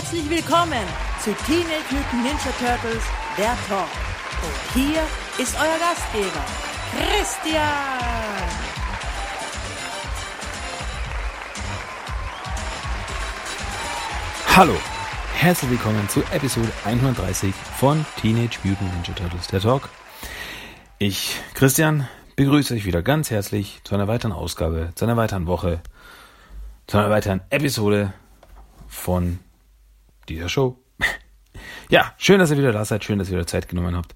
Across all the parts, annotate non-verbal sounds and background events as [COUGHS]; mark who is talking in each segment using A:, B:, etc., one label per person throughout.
A: Herzlich willkommen zu Teenage Mutant Ninja Turtles, der Talk. Und hier ist euer Gastgeber, Christian.
B: Hallo, herzlich willkommen zu Episode 130 von Teenage Mutant Ninja Turtles, der Talk. Ich, Christian, begrüße euch wieder ganz herzlich zu einer weiteren Ausgabe, zu einer weiteren Woche, zu einer weiteren Episode von dieser Show. [LAUGHS] Ja, schön, dass ihr wieder da seid, schön, dass ihr wieder Zeit genommen habt,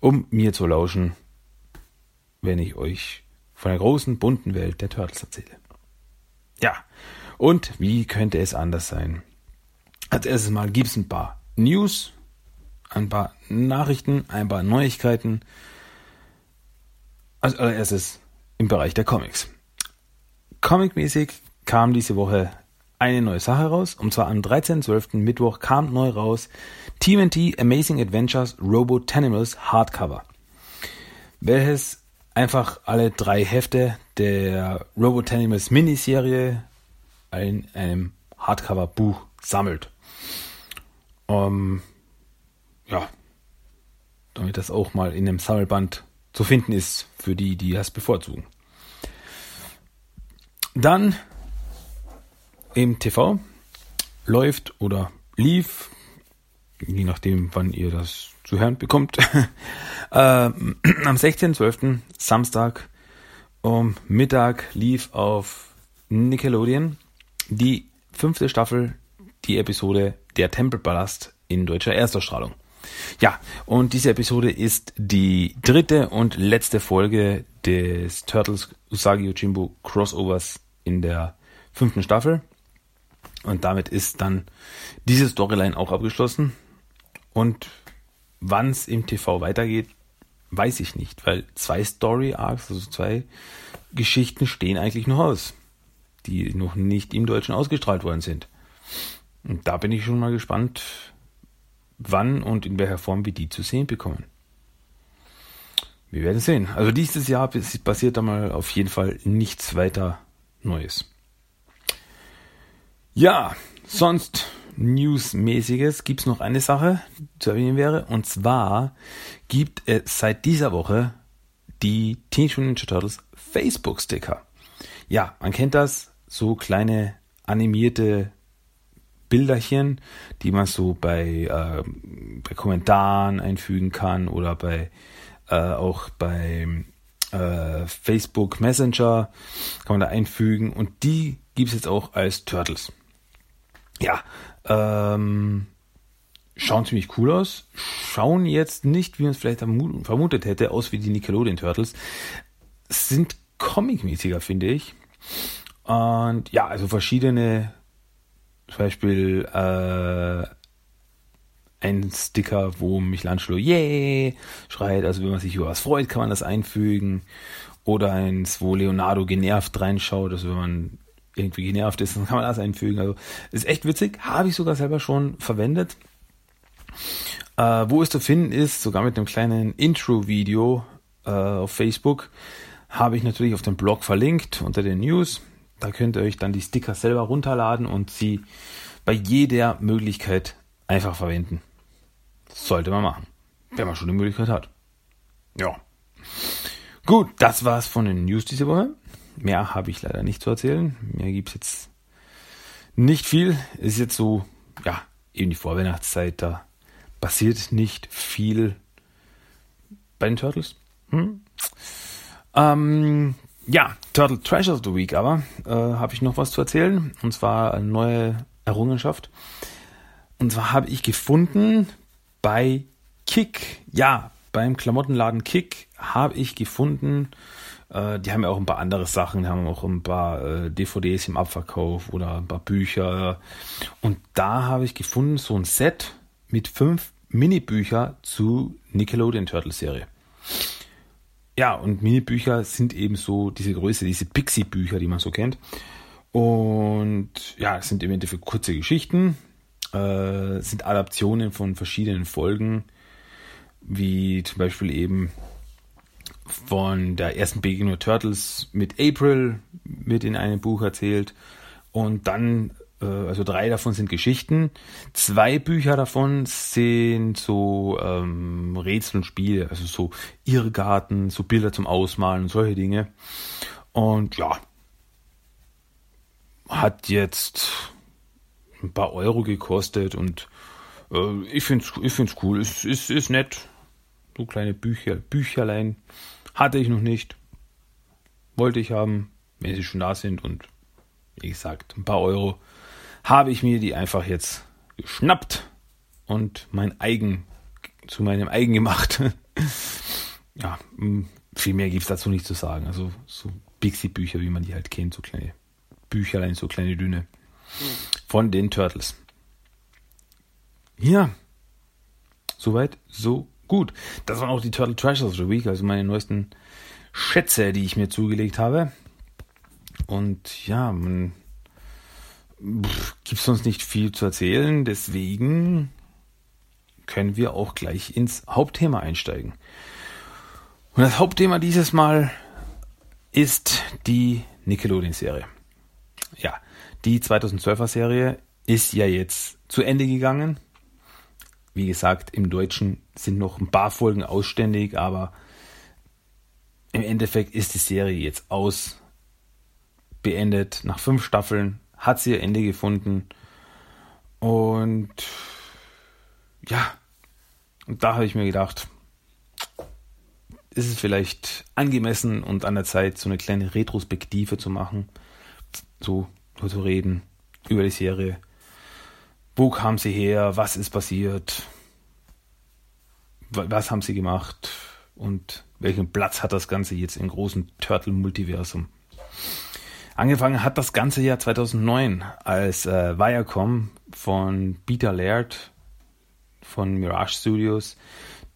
B: um mir zu lauschen, wenn ich euch von der großen, bunten Welt der Turtles erzähle. Ja, und wie könnte es anders sein? Als erstes mal gibt es ein paar News, ein paar Nachrichten, ein paar Neuigkeiten. Als allererstes im Bereich der Comics. Comicmäßig kam diese Woche eine neue Sache raus. Und zwar am 13.12. Mittwoch kam neu raus TMNT Amazing Adventures Robotanimals Hardcover. Welches einfach alle drei Hefte der Robotanimals Miniserie in einem Hardcover-Buch sammelt. Um, ja, damit das auch mal in einem Sammelband zu finden ist für die, die das bevorzugen. Dann im TV läuft oder lief, je nachdem, wann ihr das zu hören bekommt, [LAUGHS] äh, am 16.12. Samstag um Mittag lief auf Nickelodeon die fünfte Staffel, die Episode Der Tempelpalast in deutscher Erstausstrahlung. Ja, und diese Episode ist die dritte und letzte Folge des Turtles Usagi Yojimbo Crossovers in der fünften Staffel. Und damit ist dann diese Storyline auch abgeschlossen. Und wann es im TV weitergeht, weiß ich nicht, weil zwei Story Arcs, also zwei Geschichten stehen eigentlich noch aus, die noch nicht im Deutschen ausgestrahlt worden sind. Und da bin ich schon mal gespannt, wann und in welcher Form wir die zu sehen bekommen. Wir werden sehen. Also dieses Jahr passiert da mal auf jeden Fall nichts weiter Neues. Ja, sonst Newsmäßiges gibt es noch eine Sache, zu erwähnen wäre. Und zwar gibt es seit dieser Woche die Teenage Mutant Ninja Turtles Facebook-Sticker. Ja, man kennt das, so kleine animierte Bilderchen, die man so bei, äh, bei Kommentaren einfügen kann oder bei äh, auch bei äh, Facebook Messenger kann man da einfügen und die gibt es jetzt auch als Turtles ja, ähm, schauen ziemlich cool aus. Schauen jetzt nicht, wie man es vielleicht vermutet hätte, aus wie die Nickelodeon Turtles. Sind comic-mäßiger, finde ich. Und ja, also verschiedene, zum Beispiel äh, ein Sticker, wo Michelangelo yeah schreit, also wenn man sich über was freut, kann man das einfügen. Oder eins, wo Leonardo genervt reinschaut, also wenn man irgendwie genervt ist, dann kann man das einfügen. Also ist echt witzig, habe ich sogar selber schon verwendet. Äh, wo es zu finden ist, sogar mit einem kleinen Intro-Video äh, auf Facebook, habe ich natürlich auf dem Blog verlinkt unter den News. Da könnt ihr euch dann die Sticker selber runterladen und sie bei jeder Möglichkeit einfach verwenden. sollte man machen, wenn man schon die Möglichkeit hat. Ja. Gut, das war's von den News diese Woche. Mehr habe ich leider nicht zu erzählen. Mehr gibt es jetzt nicht viel. Ist jetzt so, ja, eben die Vorweihnachtszeit, da passiert nicht viel bei den Turtles. Hm? Ähm, ja, Turtle Treasure of the Week aber äh, habe ich noch was zu erzählen. Und zwar eine neue Errungenschaft. Und zwar habe ich gefunden bei Kick, ja, beim Klamottenladen Kick habe ich gefunden äh, die haben ja auch ein paar andere Sachen, die haben auch ein paar äh, DVDs im Abverkauf oder ein paar Bücher. Und da habe ich gefunden, so ein Set mit fünf Mini-Bücher zu Nickelodeon Turtle Serie. Ja, und Mini-Bücher sind eben so diese Größe, diese Pixie-Bücher, die man so kennt. Und ja, es sind im Endeffekt kurze Geschichten, äh, sind Adaptionen von verschiedenen Folgen, wie zum Beispiel eben von der ersten Begegnung Turtles mit April mit in einem Buch erzählt und dann äh, also drei davon sind Geschichten, zwei Bücher davon sind so ähm, Rätsel und Spiele, also so Irrgarten, so Bilder zum Ausmalen und solche Dinge. Und ja, hat jetzt ein paar Euro gekostet und äh, ich finde es ich find's cool. Es ist, ist nett. So kleine Bücher, Bücherlein hatte ich noch nicht. Wollte ich haben, wenn sie schon da sind und wie gesagt, ein paar Euro habe ich mir die einfach jetzt geschnappt und mein eigen zu meinem eigen gemacht. [LAUGHS] ja, viel mehr gibt es dazu nicht zu sagen. Also so Pixie-Bücher, wie man die halt kennt, so kleine Bücherlein, so kleine Dünne. Von den Turtles. Ja. Soweit, so gut. Das waren auch die Turtle Treasures of the Week, also meine neuesten Schätze, die ich mir zugelegt habe. Und ja, man gibt sonst nicht viel zu erzählen, deswegen können wir auch gleich ins Hauptthema einsteigen. Und das Hauptthema dieses Mal ist die Nickelodeon-Serie. Ja, die 2012er Serie ist ja jetzt zu Ende gegangen. Wie gesagt, im Deutschen sind noch ein paar Folgen ausständig, aber im Endeffekt ist die Serie jetzt aus, beendet. Nach fünf Staffeln hat sie ihr Ende gefunden. Und ja, und da habe ich mir gedacht, ist es vielleicht angemessen und an der Zeit, so eine kleine Retrospektive zu machen, so zu reden über die Serie. Wo kam sie her? Was ist passiert? Was haben sie gemacht? Und welchen Platz hat das Ganze jetzt im großen Turtle-Multiversum? Angefangen hat das ganze Jahr 2009, als äh, Viacom von Peter Laird von Mirage Studios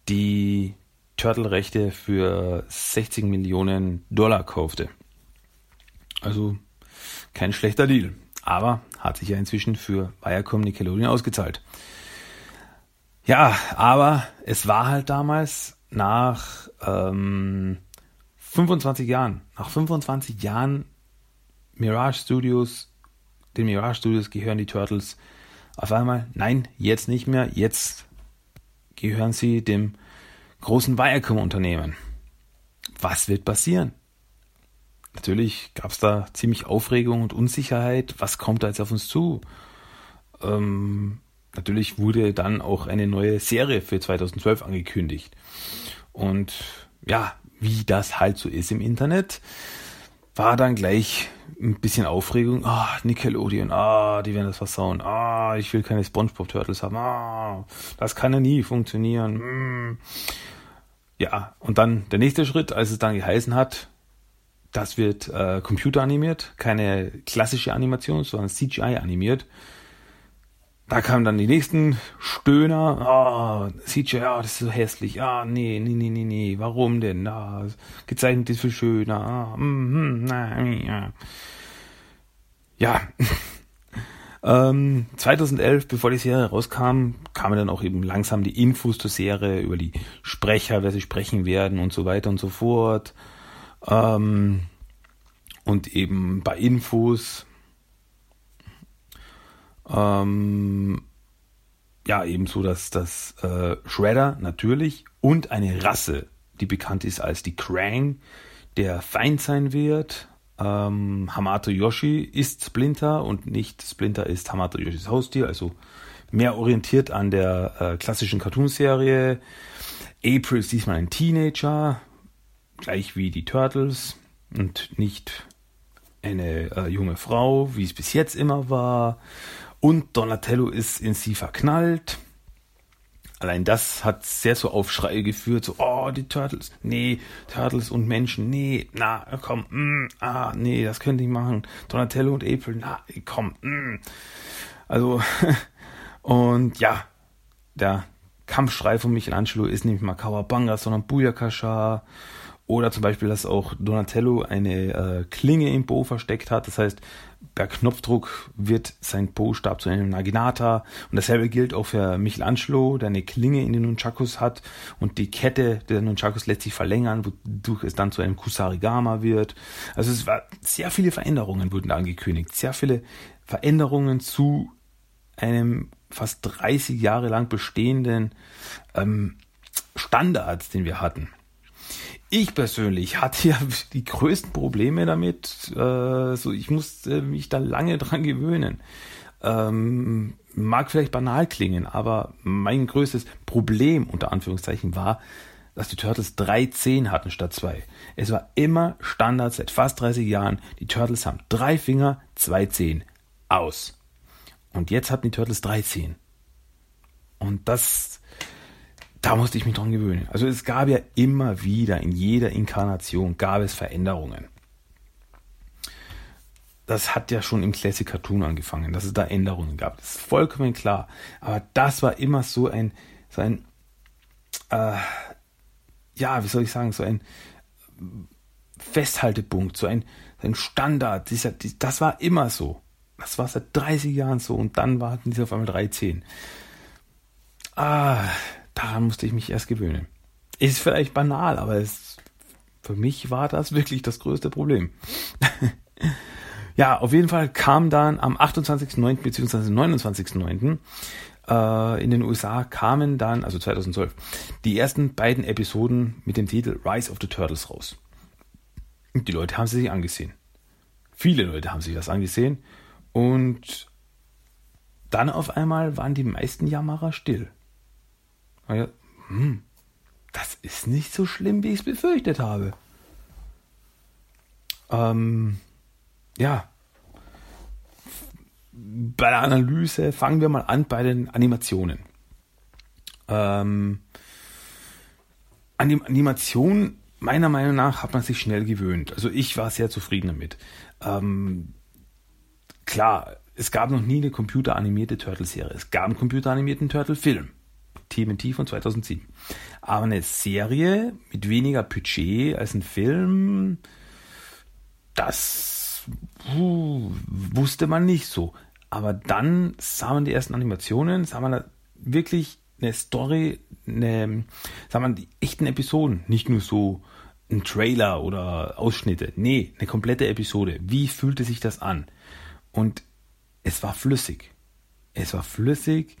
B: die Turtle-Rechte für 60 Millionen Dollar kaufte. Also kein schlechter Deal. Aber hat sich ja inzwischen für Viacom Nickelodeon ausgezahlt. Ja, aber es war halt damals nach ähm, 25 Jahren, nach 25 Jahren Mirage Studios, den Mirage Studios gehören die Turtles auf einmal, nein, jetzt nicht mehr, jetzt gehören sie dem großen Viacom-Unternehmen. Was wird passieren? Natürlich gab es da ziemlich Aufregung und Unsicherheit. Was kommt da jetzt auf uns zu? Ähm, natürlich wurde dann auch eine neue Serie für 2012 angekündigt. Und ja, wie das halt so ist im Internet, war dann gleich ein bisschen Aufregung. Ah, Nickelodeon, ah, die werden das versauen. Ah, ich will keine SpongeBob Turtles haben. Ah, das kann ja nie funktionieren. Hm. Ja, und dann der nächste Schritt, als es dann geheißen hat, das wird äh, computeranimiert, keine klassische Animation, sondern CGI animiert. Da kamen dann die nächsten Stöhner. Ah, oh, CGI, oh, das ist so hässlich. Ah, nee, nee, nee, nee, nee. Warum denn? Ah, gezeichnet ist viel schöner. Ah, mm, mm, na, ja. Ja. [LAUGHS] ähm, 2011, bevor die Serie rauskam, kamen dann auch eben langsam die Infos zur Serie über die Sprecher, wer sie sprechen werden und so weiter und so fort. Ähm, und eben bei Infos ähm, ja, ebenso, dass das äh, Shredder natürlich und eine Rasse, die bekannt ist als die Krang, der Feind sein wird. Ähm, Hamato Yoshi ist Splinter und nicht Splinter ist Hamato Yoshis Haustier, also mehr orientiert an der äh, klassischen Cartoonserie. April ist diesmal ein Teenager, gleich wie die Turtles und nicht eine äh, junge Frau, wie es bis jetzt immer war. Und Donatello ist in sie verknallt. Allein das hat sehr zu Aufschrei geführt, so, oh, die Turtles, nee, Turtles und Menschen, nee, na, komm, mm, ah, nee, das könnte ich machen. Donatello und April, na, komm, mm. Also, [LAUGHS] und ja, der Kampfschrei von Michelangelo ist nicht mal Kawabanga, sondern Buyakasha. Oder zum Beispiel, dass auch Donatello eine äh, Klinge im Bo versteckt hat. Das heißt, per Knopfdruck wird sein Po-Stab zu einem Naginata. Und dasselbe gilt auch für Michelangelo, der eine Klinge in den Nunchakus hat. Und die Kette der Nunchakus lässt sich verlängern, wodurch es dann zu einem Kusarigama wird. Also es war sehr viele Veränderungen wurden angekündigt. Sehr viele Veränderungen zu einem fast 30 Jahre lang bestehenden ähm, Standard, den wir hatten. Ich persönlich hatte ja [LAUGHS] die größten Probleme damit. Äh, so, ich musste mich da lange dran gewöhnen. Ähm, mag vielleicht banal klingen, aber mein größtes Problem unter Anführungszeichen war, dass die Turtles drei Zehen hatten statt zwei. Es war immer Standard seit fast 30 Jahren. Die Turtles haben drei Finger, zwei Zehen. Aus. Und jetzt hatten die Turtles drei Zehen. Und das, da musste ich mich dran gewöhnen. Also es gab ja immer wieder, in jeder Inkarnation gab es Veränderungen. Das hat ja schon im Classic Cartoon angefangen, dass es da Änderungen gab. Das ist vollkommen klar. Aber das war immer so ein, so ein, äh, ja, wie soll ich sagen, so ein Festhaltepunkt, so ein, ein Standard. Dieser, das war immer so. Das war seit 30 Jahren so und dann warten sie auf einmal 13. Ah, daran musste ich mich erst gewöhnen. Ist vielleicht banal, aber es, für mich war das wirklich das größte Problem. [LAUGHS] ja, auf jeden Fall kam dann am 28.09. bzw. 29.09 äh, in den USA kamen dann, also 2012, die ersten beiden Episoden mit dem Titel Rise of the Turtles raus. Und die Leute haben sie sich angesehen. Viele Leute haben sich das angesehen und dann auf einmal waren die meisten Jammerer still. Ja, hm, das ist nicht so schlimm, wie ich es befürchtet habe. Ähm, ja, bei der Analyse fangen wir mal an bei den Animationen. Ähm, an die Animation, meiner Meinung nach, hat man sich schnell gewöhnt. Also ich war sehr zufrieden damit. Ähm, klar, es gab noch nie eine computeranimierte Turtle-Serie. Es gab einen computeranimierten Turtle-Film. TMNT von 2007. Aber eine Serie mit weniger Budget als ein Film, das wusste man nicht so. Aber dann sah man die ersten Animationen, sah man wirklich eine Story, eine, sah man die echten Episoden, nicht nur so ein Trailer oder Ausschnitte. Nee, eine komplette Episode. Wie fühlte sich das an? Und es war flüssig. Es war flüssig.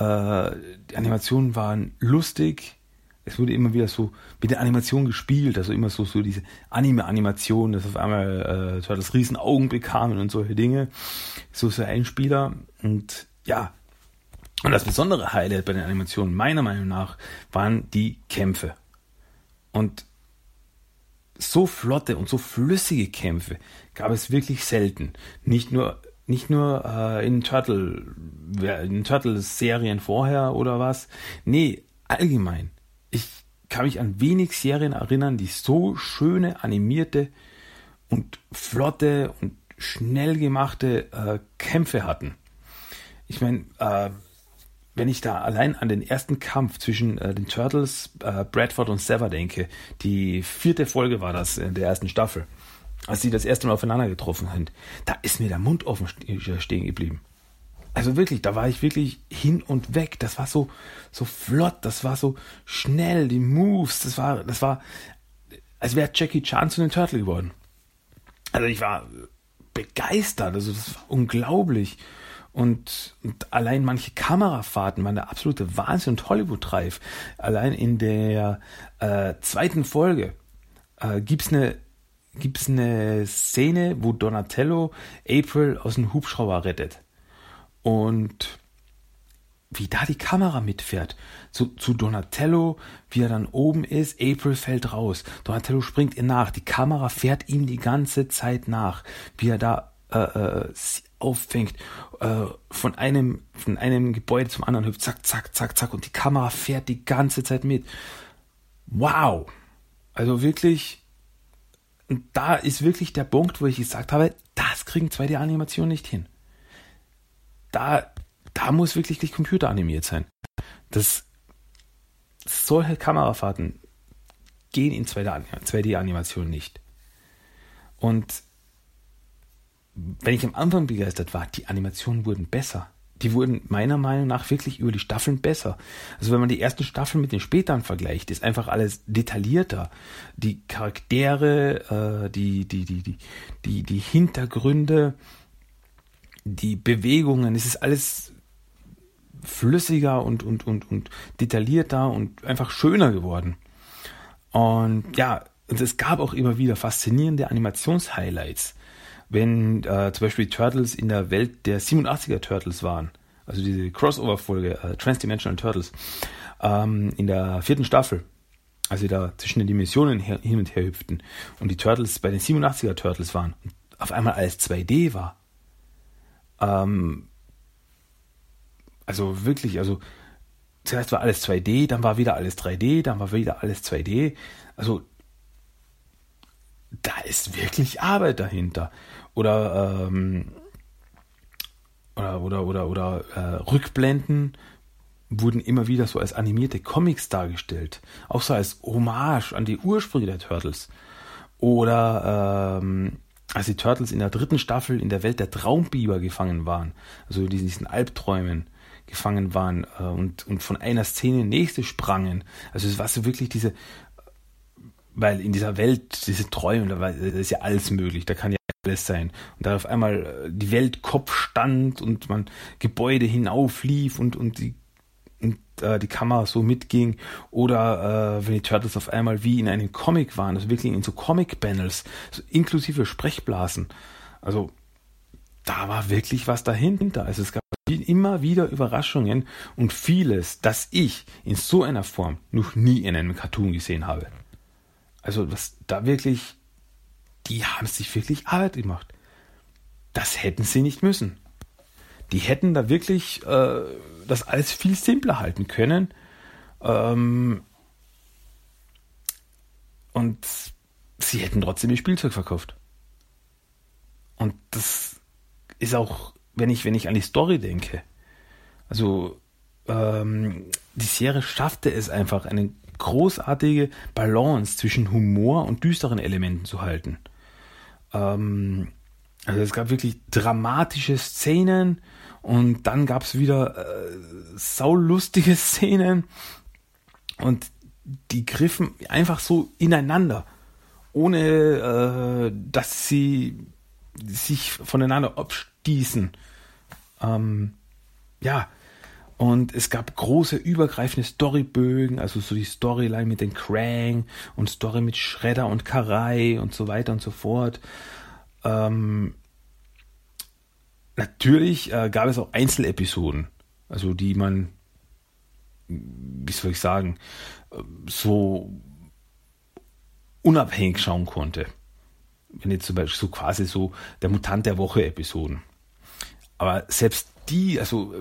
B: Äh, die Animationen waren lustig es wurde immer wieder so mit der Animation gespielt, also immer so, so diese Anime-Animation, dass auf einmal äh, das riesen Augen bekamen und solche Dinge. So so ein Spieler und ja. Und das besondere Highlight bei den Animationen meiner Meinung nach waren die Kämpfe. Und so flotte und so flüssige Kämpfe gab es wirklich selten. Nicht nur nicht nur äh, in Turtle in Turtle Serien vorher oder was. Nee, allgemein ich kann mich an wenig Serien erinnern, die so schöne, animierte und flotte und schnell gemachte äh, Kämpfe hatten. Ich meine, äh, wenn ich da allein an den ersten Kampf zwischen äh, den Turtles, äh, Bradford und Sever denke, die vierte Folge war das in der ersten Staffel, als sie das erste Mal aufeinander getroffen sind, da ist mir der Mund offen stehen geblieben also wirklich, da war ich wirklich hin und weg. Das war so, so flott, das war so schnell, die Moves, das war, das war, als wäre Jackie Chan zu einem Turtle geworden. Also ich war begeistert, also das war unglaublich. Und, und allein manche Kamerafahrten waren der absolute Wahnsinn und Hollywood-reif. Allein in der äh, zweiten Folge äh, gibt's eine gibt's eine Szene, wo Donatello April aus dem Hubschrauber rettet. Und wie da die Kamera mitfährt. Zu, zu Donatello, wie er dann oben ist, April fällt raus. Donatello springt ihr nach. Die Kamera fährt ihm die ganze Zeit nach, wie er da äh, äh, auffängt, äh, von einem von einem Gebäude zum anderen hüpft, zack, zack, zack, zack, und die Kamera fährt die ganze Zeit mit. Wow! Also wirklich, und da ist wirklich der Punkt, wo ich gesagt habe, das kriegen 2D-Animationen nicht hin da, da muss wirklich die Computer animiert sein. Das solche Kamerafahrten gehen in 2D-Animation nicht. Und wenn ich am Anfang begeistert war, die Animationen wurden besser. Die wurden meiner Meinung nach wirklich über die Staffeln besser. Also wenn man die ersten Staffeln mit den späteren vergleicht, ist einfach alles detaillierter. Die Charaktere, äh, die, die, die, die, die, die Hintergründe, die Bewegungen, es ist alles flüssiger und, und, und, und detaillierter und einfach schöner geworden. Und ja, und es gab auch immer wieder faszinierende Animationshighlights. Wenn äh, zum Beispiel Turtles in der Welt der 87er Turtles waren, also diese Crossover-Folge äh, Transdimensional Turtles, ähm, in der vierten Staffel, als sie da zwischen den Dimensionen hin und her hüpften und die Turtles bei den 87er Turtles waren und auf einmal alles 2D war. Ähm, also wirklich, also zuerst war alles 2D, dann war wieder alles 3D, dann war wieder alles 2D. Also da ist wirklich Arbeit dahinter. Oder ähm, oder oder oder, oder äh, Rückblenden wurden immer wieder so als animierte Comics dargestellt, auch so als Hommage an die Ursprünge der Turtles. Oder ähm, als die Turtles in der dritten Staffel in der Welt der Traumbiber gefangen waren, also in diesen Albträumen gefangen waren äh, und, und von einer Szene in die nächste sprangen. Also es war so wirklich diese, weil in dieser Welt, diese Träume, da, ist ja alles möglich, da kann ja alles sein. Und da auf einmal äh, die Welt Kopf stand und man Gebäude hinauflief und, und die und äh, die Kamera so mitging oder äh, wenn die Turtles auf einmal wie in einem Comic waren, also wirklich in so Comic-Panels, so inklusive Sprechblasen. Also da war wirklich was dahinter. Also es gab immer wieder Überraschungen und vieles, das ich in so einer Form noch nie in einem Cartoon gesehen habe. Also was da wirklich, die haben sich wirklich Arbeit gemacht. Das hätten sie nicht müssen. Die hätten da wirklich äh, das alles viel simpler halten können. Ähm, und sie hätten trotzdem ihr Spielzeug verkauft. Und das ist auch, wenn ich, wenn ich an die Story denke. Also, ähm, die Serie schaffte es einfach, eine großartige Balance zwischen Humor und düsteren Elementen zu halten. Ähm, also es gab wirklich dramatische Szenen, und dann gab es wieder äh, saulustige [LAUGHS] Szenen und die griffen einfach so ineinander, ohne äh, dass sie sich voneinander abstießen. Ähm, ja, und es gab große übergreifende Storybögen, also so die Storyline mit den Krang und Story mit Shredder und Karai und so weiter und so fort. Ähm, Natürlich äh, gab es auch Einzelepisoden, also die man, wie soll ich sagen, so unabhängig schauen konnte. Wenn jetzt zum Beispiel so quasi so der Mutant der Woche Episoden. Aber selbst die, also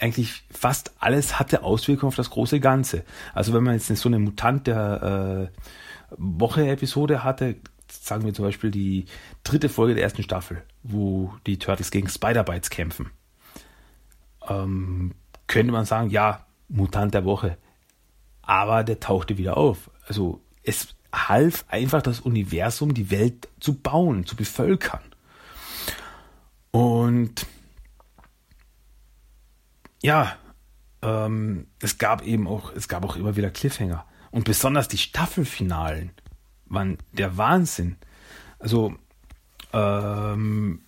B: eigentlich fast alles hatte Auswirkungen auf das große Ganze. Also wenn man jetzt so eine Mutant der äh, Woche Episode hatte, sagen wir zum Beispiel die dritte Folge der ersten Staffel, wo die Turtles gegen Spider-Bites kämpfen. Ähm, könnte man sagen, ja, Mutant der Woche. Aber der tauchte wieder auf. Also es half einfach das Universum, die Welt zu bauen, zu bevölkern. Und ja, ähm, es gab eben auch, es gab auch immer wieder Cliffhanger. Und besonders die Staffelfinalen waren der Wahnsinn. Also, ähm,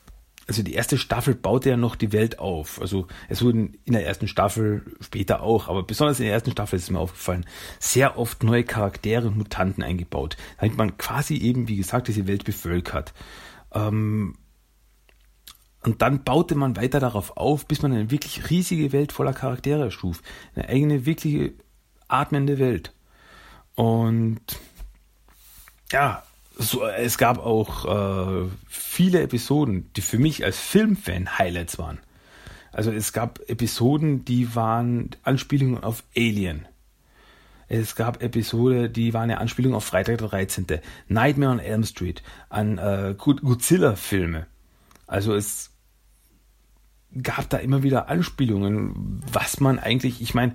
B: also die erste Staffel baute ja noch die Welt auf. Also es wurden in der ersten Staffel, später auch, aber besonders in der ersten Staffel ist es mir aufgefallen, sehr oft neue Charaktere und Mutanten eingebaut. Damit man quasi eben, wie gesagt, diese Welt bevölkert. Ähm, und dann baute man weiter darauf auf, bis man eine wirklich riesige Welt voller Charaktere schuf. Eine eigene, wirkliche atmende Welt. Und ja, so, es gab auch äh, viele Episoden, die für mich als Filmfan Highlights waren. Also es gab Episoden, die waren Anspielungen auf Alien. Es gab Episode, die waren eine Anspielung auf Freitag der 13. Nightmare on Elm Street, an äh, Godzilla-Filme. Also es gab da immer wieder Anspielungen, was man eigentlich, ich meine,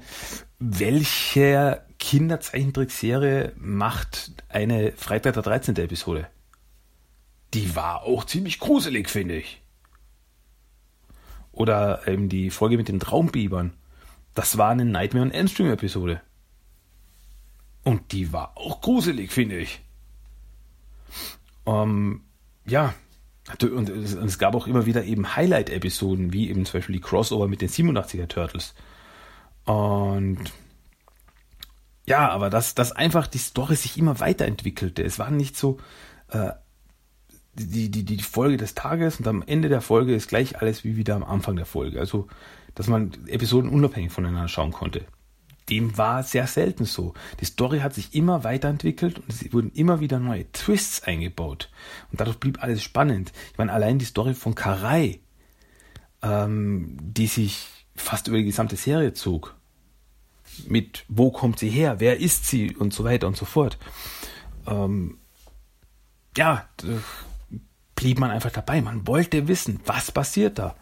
B: welche Kinderzeichentrickserie macht eine Freitag der 13. Episode? Die war auch ziemlich gruselig, finde ich. Oder eben die Folge mit den Traumbibern. Das war eine Nightmare on Elm Street Episode. Und die war auch gruselig, finde ich. Ähm, ja, Und es gab auch immer wieder eben Highlight-Episoden, wie eben zum Beispiel die Crossover mit den 87er Turtles. Und ja, aber dass, dass einfach die Story sich immer weiterentwickelte. Es war nicht so äh, die, die, die Folge des Tages und am Ende der Folge ist gleich alles wie wieder am Anfang der Folge. Also, dass man Episoden unabhängig voneinander schauen konnte dem war sehr selten so. Die Story hat sich immer weiterentwickelt und es wurden immer wieder neue Twists eingebaut. Und dadurch blieb alles spannend. Ich meine, allein die Story von Karai, ähm, die sich fast über die gesamte Serie zog. Mit wo kommt sie her, wer ist sie und so weiter und so fort. Ähm, ja, blieb man einfach dabei. Man wollte wissen, was passiert da.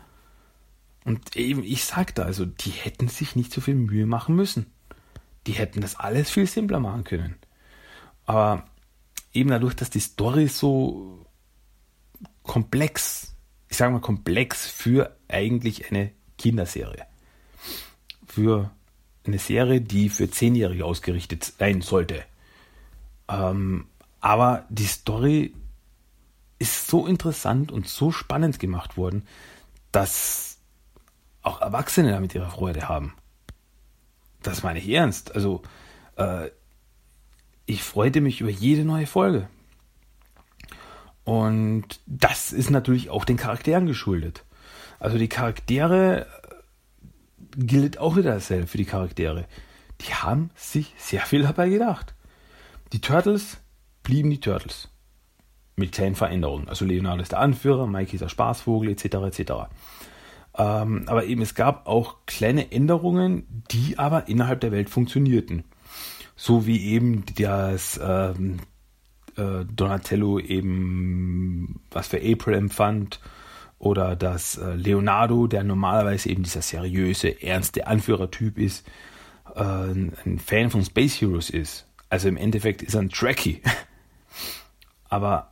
B: Und eben, ich sagte also, die hätten sich nicht so viel Mühe machen müssen. Die hätten das alles viel simpler machen können. Aber eben dadurch, dass die Story so komplex, ich sage mal komplex für eigentlich eine Kinderserie. Für eine Serie, die für Zehnjährige ausgerichtet sein sollte. Ähm, aber die Story ist so interessant und so spannend gemacht worden, dass auch Erwachsene damit ihre Freude haben das meine ich ernst. Also, äh, ich freute mich über jede neue Folge. Und das ist natürlich auch den Charakteren geschuldet. Also die Charaktere äh, gilt auch wieder dasselbe für die Charaktere. Die haben sich sehr viel dabei gedacht. Die Turtles blieben die Turtles. Mit kleinen Veränderungen. Also Leonardo ist der Anführer, Mikey ist der Spaßvogel, etc. etc. Ähm, aber eben, es gab auch kleine Änderungen, die aber innerhalb der Welt funktionierten. So wie eben das ähm, äh, Donatello eben was für April empfand oder dass äh, Leonardo, der normalerweise eben dieser seriöse, ernste Anführertyp ist, äh, ein Fan von Space Heroes ist. Also im Endeffekt ist er ein Trekkie. [LAUGHS] Aber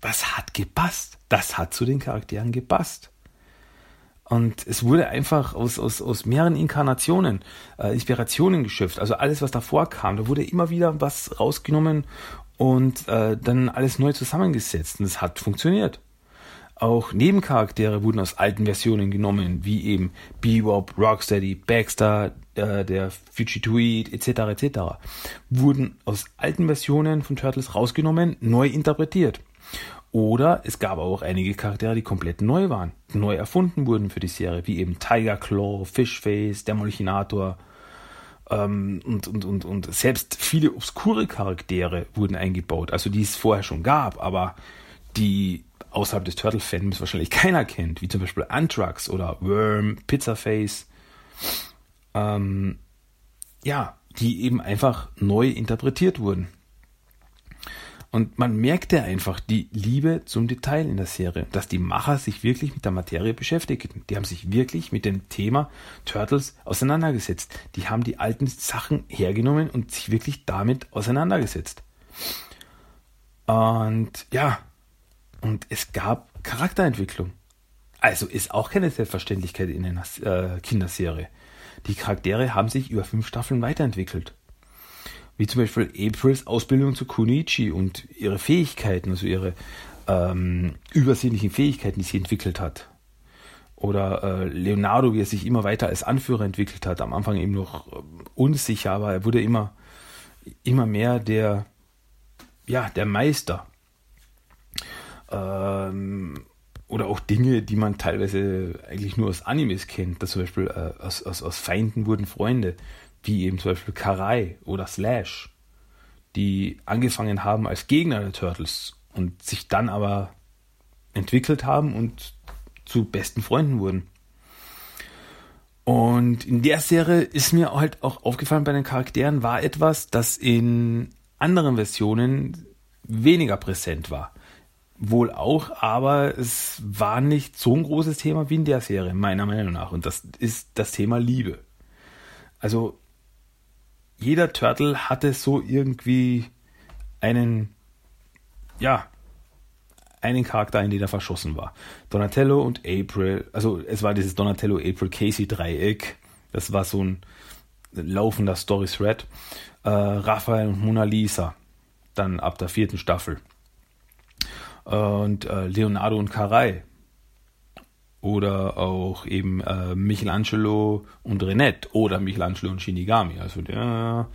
B: das hat gepasst. Das hat zu den Charakteren gepasst. Und es wurde einfach aus, aus, aus mehreren Inkarnationen, äh, Inspirationen geschöpft. Also alles, was davor kam, da wurde immer wieder was rausgenommen und äh, dann alles neu zusammengesetzt. Und es hat funktioniert. Auch Nebencharaktere wurden aus alten Versionen genommen, wie eben Bebop, Rocksteady, Baxter, äh, der Fujitoid etc. etc. Wurden aus alten Versionen von Turtles rausgenommen, neu interpretiert. Oder es gab auch einige Charaktere, die komplett neu waren, neu erfunden wurden für die Serie, wie eben Tiger Claw, Fishface, der Molchinator. Ähm, und, und, und, und selbst viele obskure Charaktere wurden eingebaut, also die es vorher schon gab, aber die außerhalb des Turtle-Fandoms wahrscheinlich keiner kennt, wie zum Beispiel Anthrax oder Worm, Pizzaface. Ähm, ja, die eben einfach neu interpretiert wurden. Und man merkte einfach die Liebe zum Detail in der Serie, dass die Macher sich wirklich mit der Materie beschäftigten. Die haben sich wirklich mit dem Thema Turtles auseinandergesetzt. Die haben die alten Sachen hergenommen und sich wirklich damit auseinandergesetzt. Und ja, und es gab Charakterentwicklung. Also ist auch keine Selbstverständlichkeit in einer äh, Kinderserie. Die Charaktere haben sich über fünf Staffeln weiterentwickelt wie zum Beispiel Aprils Ausbildung zu Kunichi und ihre Fähigkeiten, also ihre ähm, übersinnlichen Fähigkeiten, die sie entwickelt hat. Oder äh, Leonardo, wie er sich immer weiter als Anführer entwickelt hat, am Anfang eben noch äh, unsicher, aber er wurde immer, immer mehr der, ja, der Meister. Ähm, oder auch Dinge, die man teilweise eigentlich nur aus Animes kennt, dass zum Beispiel äh, aus, aus, aus Feinden wurden Freunde wie eben zum Beispiel Karai oder Slash, die angefangen haben als Gegner der Turtles und sich dann aber entwickelt haben und zu besten Freunden wurden. Und in der Serie ist mir halt auch aufgefallen bei den Charakteren war etwas, das in anderen Versionen weniger präsent war. Wohl auch, aber es war nicht so ein großes Thema wie in der Serie, meiner Meinung nach. Und das ist das Thema Liebe. Also jeder Turtle hatte so irgendwie einen, ja, einen Charakter, in den er verschossen war. Donatello und April, also es war dieses Donatello, April, Casey Dreieck. Das war so ein laufender Story-Thread. Äh, Raphael und Mona Lisa. Dann ab der vierten Staffel. und äh, Leonardo und Caray. Oder auch eben äh, Michelangelo und Renette oder Michelangelo und Shinigami. Also der,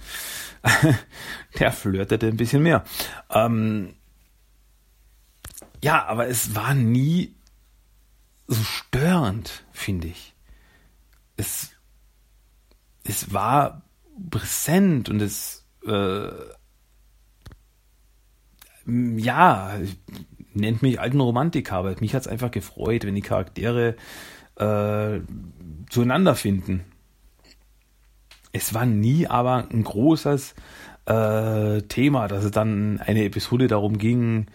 B: [LAUGHS] der flirtete ein bisschen mehr. Ähm, ja, aber es war nie so störend, finde ich. Es, es war präsent und es, äh, ja, nennt mich alten Romantiker, aber mich hat es einfach gefreut, wenn die Charaktere äh, zueinander finden. Es war nie aber ein großes äh, Thema, dass es dann eine Episode darum ging,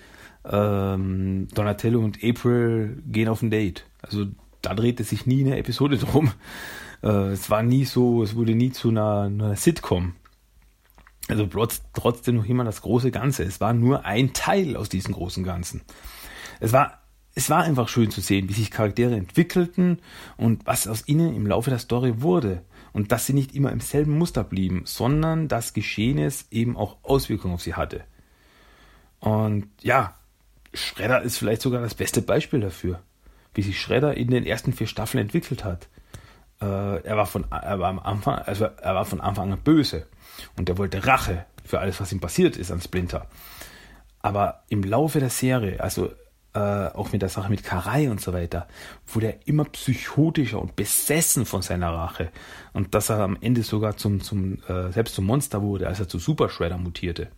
B: ähm, Donatello und April gehen auf ein Date. Also da drehte sich nie eine Episode [LAUGHS] drum. Äh, es war nie so, es wurde nie zu einer, einer Sitcom. Also trotz, trotzdem noch immer das große Ganze. Es war nur ein Teil aus diesem großen Ganzen. Es war, es war einfach schön zu sehen, wie sich Charaktere entwickelten und was aus ihnen im Laufe der Story wurde. Und dass sie nicht immer im selben Muster blieben, sondern dass Geschehenes eben auch Auswirkungen auf sie hatte. Und ja, Shredder ist vielleicht sogar das beste Beispiel dafür, wie sich Shredder in den ersten vier Staffeln entwickelt hat. Äh, er, war von, er, war am Anfang, also er war von Anfang an böse und er wollte Rache für alles, was ihm passiert ist an Splinter. Aber im Laufe der Serie, also äh, auch mit der Sache mit Karai und so weiter, wurde er immer psychotischer und besessen von seiner Rache. Und dass er am Ende sogar zum, zum äh, selbst zum Monster wurde, als er zu Super Shredder mutierte.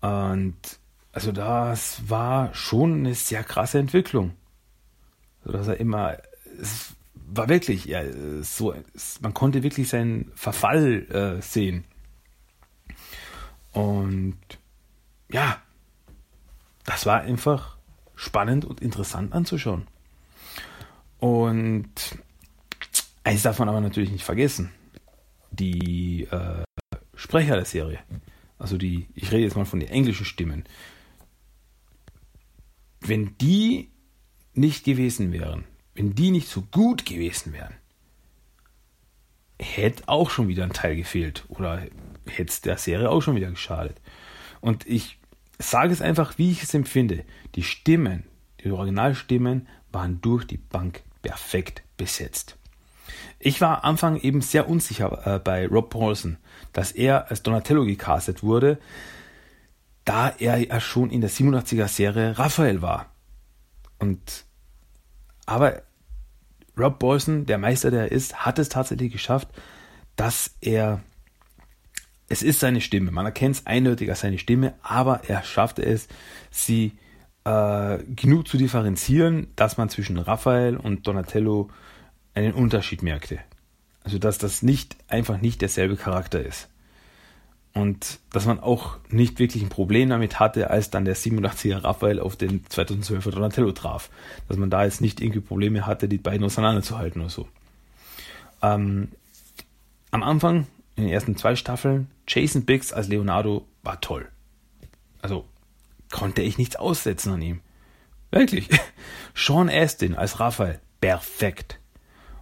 B: Und also das war schon eine sehr krasse Entwicklung. Also dass er immer, es war wirklich, ja, so, man konnte wirklich seinen Verfall äh, sehen. Und ja, das war einfach spannend und interessant anzuschauen. Und eins darf man aber natürlich nicht vergessen. Die äh, Sprecher der Serie, also die, ich rede jetzt mal von den englischen Stimmen, wenn die nicht gewesen wären, wenn die nicht so gut gewesen wären, hätte auch schon wieder ein Teil gefehlt oder hätte es der Serie auch schon wieder geschadet. Und ich sage es einfach, wie ich es empfinde. Die Stimmen, die Originalstimmen waren durch die Bank perfekt besetzt. Ich war am Anfang eben sehr unsicher äh, bei Rob Paulson, dass er als Donatello gecastet wurde, da er ja schon in der 87er Serie Raphael war. Und aber Rob Bolson, der Meister, der er ist, hat es tatsächlich geschafft, dass er es ist seine Stimme, man erkennt es eindeutig als seine Stimme, aber er schaffte es, sie äh, genug zu differenzieren, dass man zwischen Raphael und Donatello einen Unterschied merkte. Also dass das nicht einfach nicht derselbe Charakter ist. Und dass man auch nicht wirklich ein Problem damit hatte, als dann der 87er Raphael auf den 2012er Donatello traf. Dass man da jetzt nicht irgendwie Probleme hatte, die beiden auseinanderzuhalten oder so. Ähm, am Anfang, in den ersten zwei Staffeln, Jason Biggs als Leonardo war toll. Also konnte ich nichts aussetzen an ihm. Wirklich. [LAUGHS] Sean Astin als Raphael, perfekt.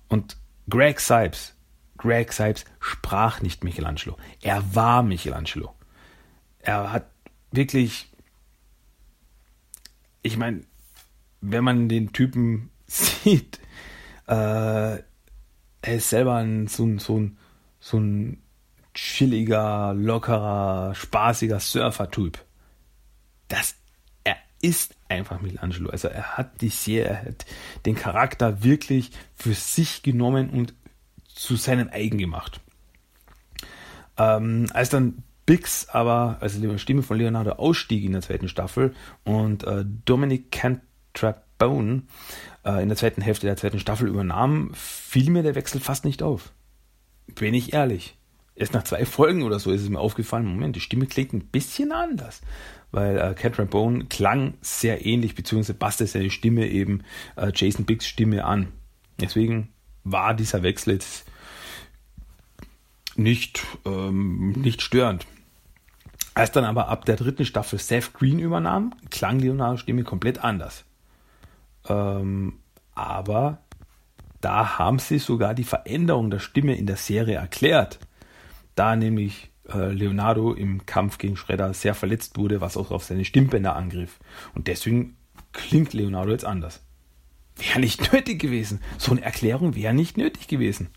B: Und Greg Sipes Greg Sipes sprach nicht Michelangelo. Er war Michelangelo. Er hat wirklich, ich meine, wenn man den Typen [LAUGHS] sieht, äh, er ist selber ein, so, ein, so, ein, so ein chilliger, lockerer, spaßiger Surfer-Typ. Das, er ist einfach Michelangelo. Also er hat die Serie, er hat den Charakter wirklich für sich genommen und zu seinem eigen gemacht. Ähm, als dann Bix aber, also die Stimme von Leonardo ausstieg in der zweiten Staffel und äh, Dominic Cantrapone äh, in der zweiten Hälfte der zweiten Staffel übernahm, fiel mir der Wechsel fast nicht auf. Bin ich ehrlich. Erst nach zwei Folgen oder so ist es mir aufgefallen, Moment, die Stimme klingt ein bisschen anders. Weil äh, Cantrapone klang sehr ähnlich, beziehungsweise passte seine Stimme eben äh, Jason Biggs Stimme an. Deswegen war dieser Wechsel jetzt nicht, ähm, nicht störend. Als dann aber ab der dritten Staffel Seth Green übernahm, klang Leonardos Stimme komplett anders. Ähm, aber da haben sie sogar die Veränderung der Stimme in der Serie erklärt. Da nämlich äh, Leonardo im Kampf gegen Shredder sehr verletzt wurde, was auch auf seine Stimmbänder angriff. Und deswegen klingt Leonardo jetzt anders. Wäre nicht [LAUGHS] nötig gewesen. So eine Erklärung wäre nicht nötig gewesen.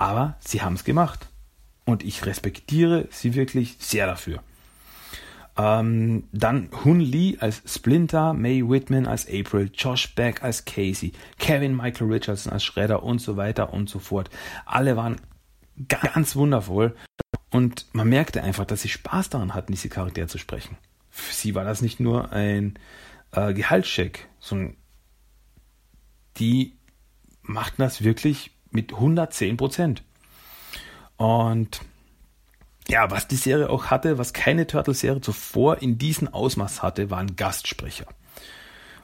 B: Aber sie haben es gemacht. Und ich respektiere sie wirklich sehr dafür. Ähm, dann Hun Lee als Splinter, May Whitman als April, Josh Beck als Casey, Kevin Michael Richardson als Shredder und so weiter und so fort. Alle waren ganz wundervoll und man merkte einfach, dass sie Spaß daran hatten, diese Charaktere zu sprechen. Für sie war das nicht nur ein äh, Gehaltscheck, sondern die machten das wirklich mit 110 Prozent. Und ja, was die Serie auch hatte, was keine Turtle-Serie zuvor in diesem Ausmaß hatte, waren Gastsprecher.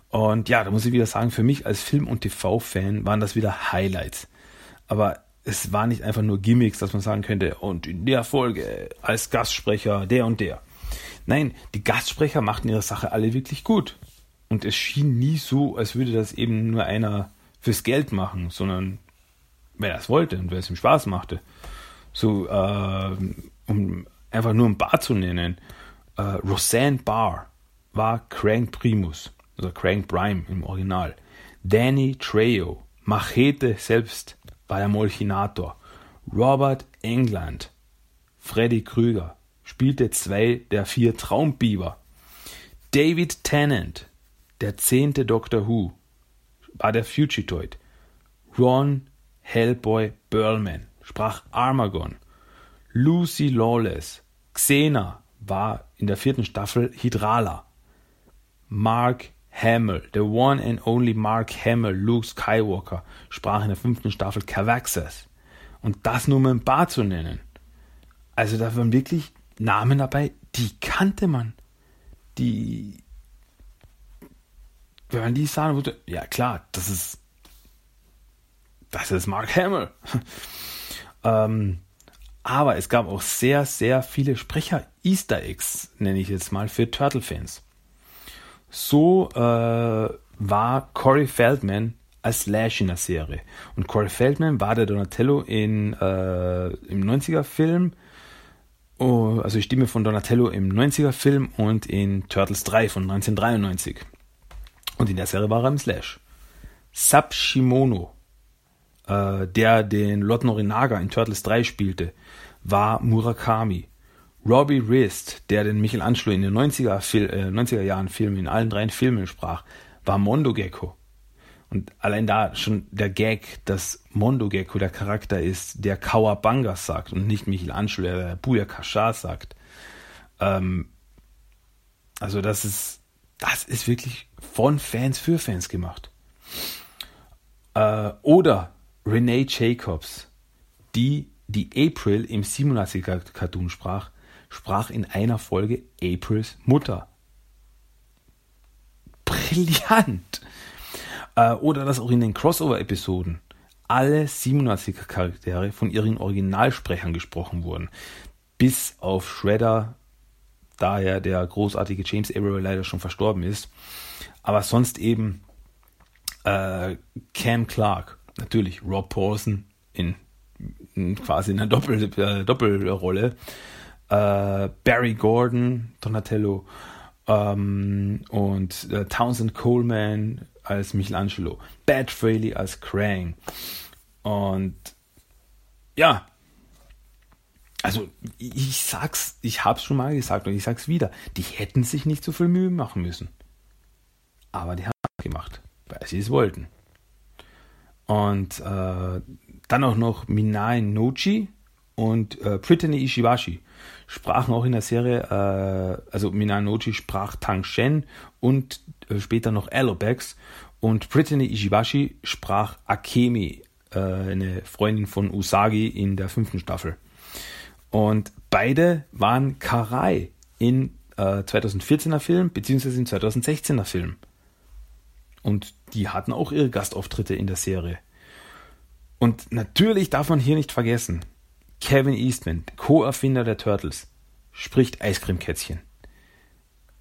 B: Und ja, da muss ich wieder sagen, für mich als Film- und TV-Fan waren das wieder Highlights. Aber es war nicht einfach nur Gimmicks, dass man sagen könnte, und in der Folge als Gastsprecher der und der. Nein, die Gastsprecher machten ihre Sache alle wirklich gut. Und es schien nie so, als würde das eben nur einer fürs Geld machen, sondern wer das wollte und wer es ihm Spaß machte. So, äh, um einfach nur ein Bar zu nennen. Äh, Roseanne Barr war Crank Primus, also Crank Prime im Original. Danny Trejo, Machete selbst, war der Molchinator. Robert England, Freddy Krüger, spielte zwei der vier Traumbiber. David Tennant, der zehnte Doctor Who, war der Fugitoid. Ron Hellboy Burlman sprach Armagon. Lucy Lawless, Xena war in der vierten Staffel Hydrala. Mark Hamill, the one and only Mark Hamill, Luke Skywalker, sprach in der fünften Staffel Cavaxas. Und das nur um ein paar zu nennen. Also da waren wirklich Namen dabei, die kannte man. Die wenn man die sagen würde, ja klar, das ist, das ist Mark Hamill. [LAUGHS] ähm, aber es gab auch sehr, sehr viele Sprecher-Easter Eggs, nenne ich jetzt mal, für Turtle-Fans. So äh, war Corey Feldman als Lash in der Serie. Und Corey Feldman war der Donatello in, äh, im 90er-Film, oh, also die Stimme von Donatello im 90er-Film und in Turtles 3 von 1993. Und in der Serie war er im Slash. Sub Shimono, äh, der den Lord Norinaga in Turtles 3 spielte, war Murakami. Robbie Rist, der den Michelangelo in den 90er, Fil äh, 90er Jahren Filmen, in allen drei Filmen sprach, war Mondo Gecko. Und allein da schon der Gag, dass Mondo Gecko der Charakter ist, der Kawabanga sagt und nicht Michelangelo, der Buyakasha sagt. Ähm, also das ist das ist wirklich von Fans für Fans gemacht. Äh, oder Renee Jacobs, die die April im 87er Cartoon sprach, sprach in einer Folge Aprils Mutter. Brillant! Äh, oder dass auch in den Crossover-Episoden alle 87er Charaktere von ihren Originalsprechern gesprochen wurden. Bis auf Shredder, daher der großartige James Averill leider schon verstorben ist. Aber sonst eben äh, Cam Clark, natürlich Rob Paulson in, in quasi einer Doppel, äh, Doppelrolle, äh, Barry Gordon, Donatello ähm, und äh, Townsend Coleman als Michelangelo, Bad Fraley als Krang und ja, also ich sag's, ich hab's schon mal gesagt und ich sag's wieder, die hätten sich nicht so viel Mühe machen müssen. Aber die haben es gemacht, weil sie es wollten. Und äh, dann auch noch Minae Nochi und äh, Brittany Ishibashi sprachen auch in der Serie, äh, also Minae Nochi sprach Tang Shen und äh, später noch Alobex und Brittany Ishibashi sprach Akemi, äh, eine Freundin von Usagi in der fünften Staffel. Und beide waren Karai in äh, 2014er Film beziehungsweise im 2016er Film. Und die hatten auch ihre Gastauftritte in der Serie. Und natürlich darf man hier nicht vergessen, Kevin Eastman, Co-Erfinder der Turtles, spricht Eiscremekätzchen.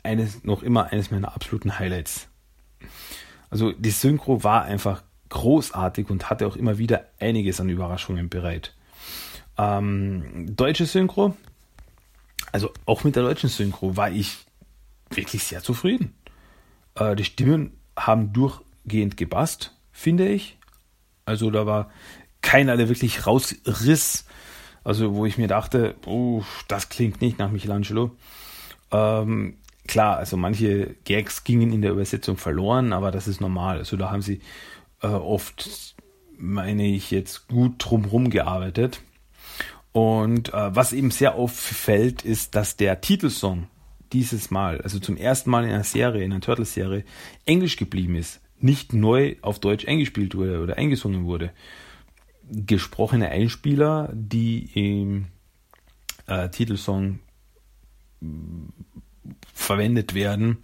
B: Eines, noch immer eines meiner absoluten Highlights. Also die Synchro war einfach großartig und hatte auch immer wieder einiges an Überraschungen bereit. Ähm, deutsche Synchro also auch mit der deutschen Synchro war ich wirklich sehr zufrieden. Äh, die Stimmen haben durchgehend gepasst, finde ich. Also da war keiner, der wirklich rausriss. Also wo ich mir dachte, oh, das klingt nicht nach Michelangelo. Ähm, klar, also manche Gags gingen in der Übersetzung verloren, aber das ist normal. Also da haben sie äh, oft, meine ich, jetzt gut drumherum gearbeitet. Und äh, was eben sehr auffällt, ist, dass der Titelsong dieses Mal, also zum ersten Mal in einer Serie, in einer Turtles-Serie, Englisch geblieben ist. Nicht neu auf Deutsch eingespielt wurde oder eingesungen wurde. Gesprochene Einspieler, die im äh, Titelsong verwendet werden,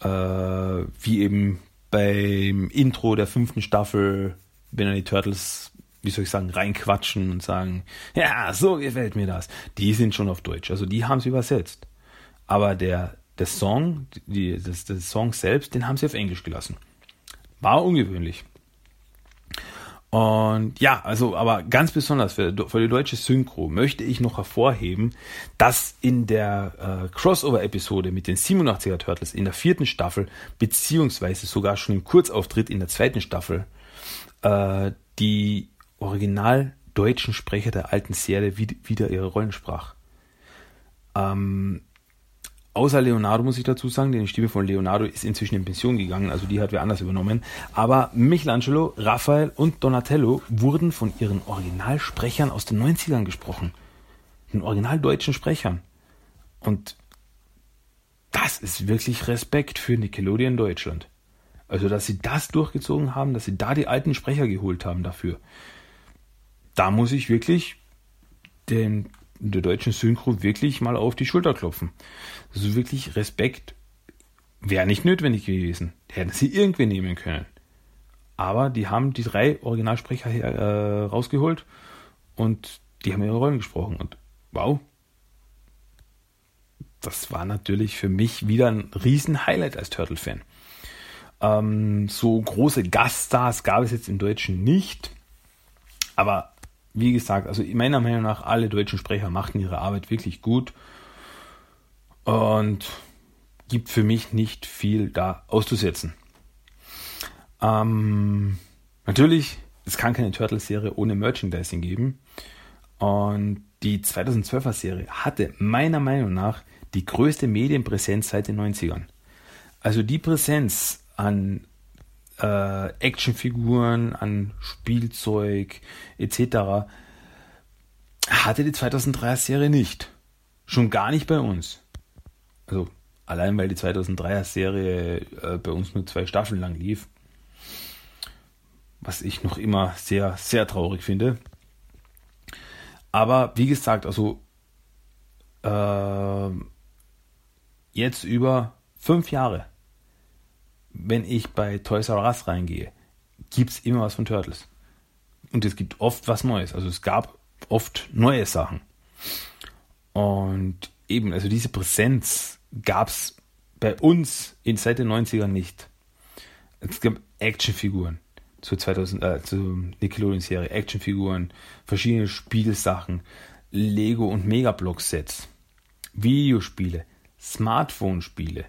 B: äh, wie eben beim Intro der fünften Staffel, wenn die Turtles, wie soll ich sagen, reinquatschen und sagen, ja, so gefällt mir das. Die sind schon auf Deutsch, also die haben sie übersetzt. Aber der, der Song, die, das, der Song selbst, den haben sie auf Englisch gelassen. War ungewöhnlich. Und ja, also, aber ganz besonders für, für die deutsche Synchro möchte ich noch hervorheben, dass in der äh, Crossover-Episode mit den 87er Turtles in der vierten Staffel, beziehungsweise sogar schon im Kurzauftritt in der zweiten Staffel, äh, die original deutschen Sprecher der alten Serie wieder ihre Rollen sprach. Ähm, Außer Leonardo muss ich dazu sagen, denn die Stimme von Leonardo ist inzwischen in Pension gegangen, also die hat wer anders übernommen. Aber Michelangelo, Raphael und Donatello wurden von ihren Originalsprechern aus den 90ern gesprochen. Den original deutschen Sprechern. Und das ist wirklich Respekt für Nickelodeon Deutschland. Also, dass sie das durchgezogen haben, dass sie da die alten Sprecher geholt haben dafür. Da muss ich wirklich den der deutschen Synchro wirklich mal auf die Schulter klopfen. Also wirklich Respekt wäre nicht notwendig gewesen. Hätten sie irgendwie nehmen können. Aber die haben die drei Originalsprecher her, äh, rausgeholt und die haben ihre Rollen gesprochen. Und wow, das war natürlich für mich wieder ein Riesen-Highlight als Turtle-Fan. Ähm, so große Gaststars gab es jetzt im Deutschen nicht. Aber wie gesagt, also meiner Meinung nach, alle deutschen Sprecher machten ihre Arbeit wirklich gut und gibt für mich nicht viel da auszusetzen. Ähm, natürlich, es kann keine Turtles-Serie ohne Merchandising geben. Und die 2012er Serie hatte meiner Meinung nach die größte Medienpräsenz seit den 90ern. Also die Präsenz an äh, Actionfiguren, an Spielzeug etc. hatte die 2003er Serie nicht. Schon gar nicht bei uns. Also allein weil die 2003er Serie äh, bei uns nur zwei Staffeln lang lief. Was ich noch immer sehr, sehr traurig finde. Aber wie gesagt, also äh, jetzt über fünf Jahre wenn ich bei Toys R Us reingehe, gibt es immer was von Turtles. Und es gibt oft was Neues. Also es gab oft neue Sachen. Und eben, also diese Präsenz gab es bei uns in seit den 90ern nicht. Es gab Actionfiguren zu 2000, äh, zu Nickelodeon-Serie, Actionfiguren, verschiedene Spielsachen, Lego und Megablock-Sets, Videospiele, Smartphone-Spiele,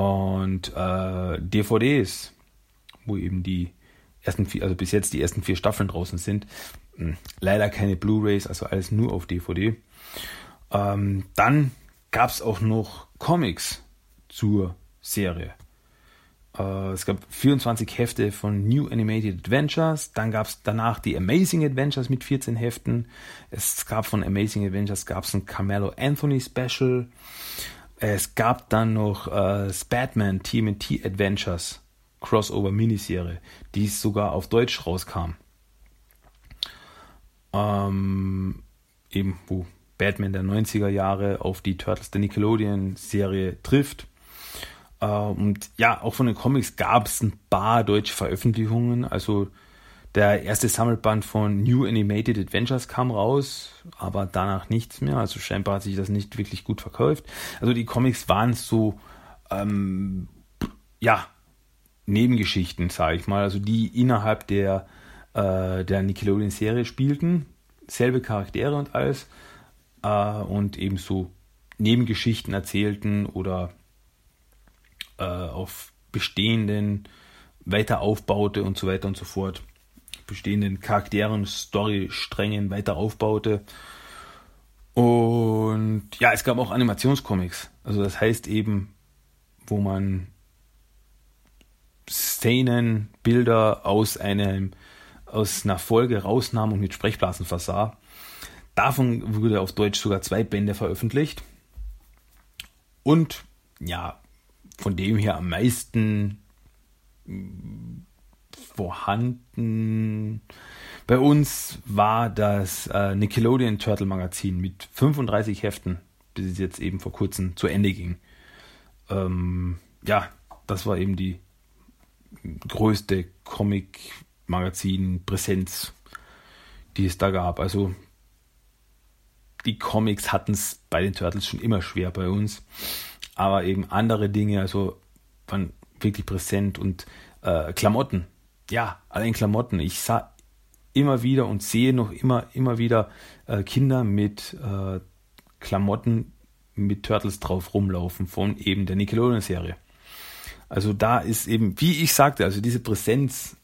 B: und äh, DVDs, wo eben die ersten vier, also bis jetzt die ersten vier Staffeln draußen sind. Hm, leider keine Blu-rays, also alles nur auf DVD. Ähm, dann gab es auch noch Comics zur Serie. Äh, es gab 24 Hefte von New Animated Adventures. Dann gab es danach die Amazing Adventures mit 14 Heften. Es gab von Amazing Adventures gab ein Carmelo Anthony Special. Es gab dann noch äh, das Batman TMT Adventures Crossover Miniserie, die sogar auf Deutsch rauskam. Ähm, eben wo Batman der 90er Jahre auf die Turtles der Nickelodeon Serie trifft. Äh, und ja, auch von den Comics gab es ein paar deutsche Veröffentlichungen. Also der erste Sammelband von New Animated Adventures kam raus, aber danach nichts mehr. Also scheinbar hat sich das nicht wirklich gut verkauft. Also die Comics waren so, ähm, ja, Nebengeschichten, sage ich mal. Also die innerhalb der, äh, der Nickelodeon-Serie spielten. Selbe Charaktere und alles. Äh, und ebenso Nebengeschichten erzählten oder äh, auf bestehenden weiter aufbaute und so weiter und so fort. Bestehenden Charakteren, Storysträngen weiter aufbaute. Und ja, es gab auch Animationscomics. Also das heißt eben, wo man Szenen, Bilder aus einem aus einer Folge rausnahm und mit Sprechblasen versah. Davon wurde auf Deutsch sogar zwei Bände veröffentlicht. Und ja, von dem her am meisten vorhanden bei uns war das äh, Nickelodeon Turtle Magazin mit 35 Heften, bis es jetzt eben vor kurzem zu Ende ging. Ähm, ja, das war eben die größte Comic-Magazin-Präsenz, die es da gab. Also die Comics hatten es bei den Turtles schon immer schwer bei uns, aber eben andere Dinge, also waren wirklich präsent und äh, Klamotten. Ja, allein Klamotten. Ich sah immer wieder und sehe noch immer, immer wieder äh, Kinder mit äh, Klamotten mit Turtles drauf rumlaufen von eben der Nickelodeon-Serie. Also da ist eben, wie ich sagte, also diese Präsenz,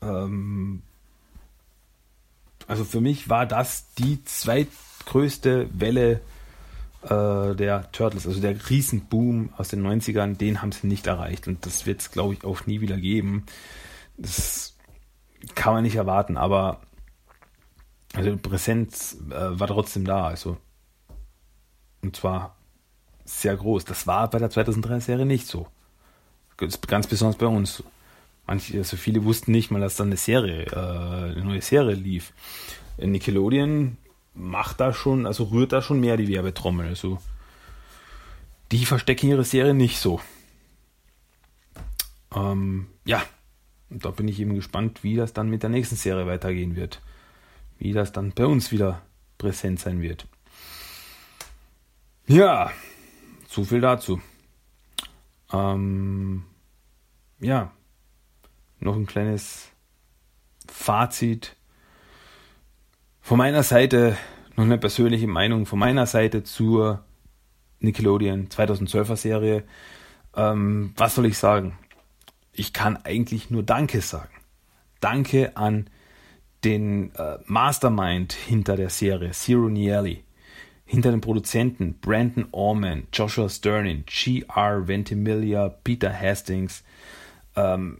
B: ähm, also für mich war das die zweitgrößte Welle äh, der Turtles, also der Riesenboom aus den 90ern, den haben sie nicht erreicht und das wird es, glaube ich, auch nie wieder geben. Das kann man nicht erwarten, aber also Präsenz äh, war trotzdem da, also und zwar sehr groß. Das war bei der 2003 Serie nicht so ganz besonders bei uns. Manche, also viele wussten nicht mal, dass da eine Serie, äh, eine neue Serie lief. Nickelodeon macht da schon, also rührt da schon mehr die Werbetrommel. Also die verstecken ihre Serie nicht so. Ähm, ja, und da bin ich eben gespannt, wie das dann mit der nächsten Serie weitergehen wird. Wie das dann bei uns wieder präsent sein wird. Ja, so viel dazu. Ähm, ja, noch ein kleines Fazit. Von meiner Seite noch eine persönliche Meinung von meiner Seite zur Nickelodeon 2012er Serie. Ähm, was soll ich sagen? Ich kann eigentlich nur Danke sagen. Danke an den äh, Mastermind hinter der Serie, Zero Nieli hinter den Produzenten Brandon Orman, Joshua Sternin, G.R. Ventimiglia, Peter Hastings, ähm,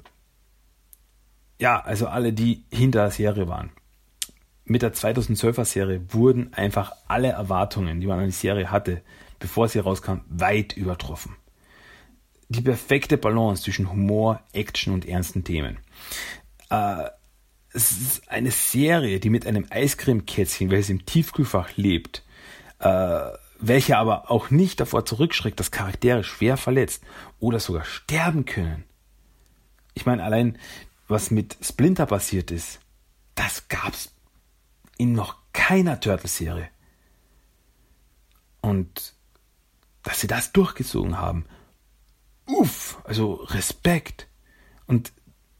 B: ja, also alle, die hinter der Serie waren. Mit der 2012er Serie wurden einfach alle Erwartungen, die man an die Serie hatte, bevor sie rauskam, weit übertroffen. Die perfekte Balance zwischen Humor, Action und ernsten Themen. Äh, es ist eine Serie, die mit einem Eiscreme-Kätzchen, welches im Tiefkühlfach lebt, äh, welche aber auch nicht davor zurückschreckt, dass Charaktere schwer verletzt oder sogar sterben können. Ich meine, allein was mit Splinter passiert ist, das gab's in noch keiner Turtle-Serie. Und dass sie das durchgezogen haben, uff, also Respekt. Und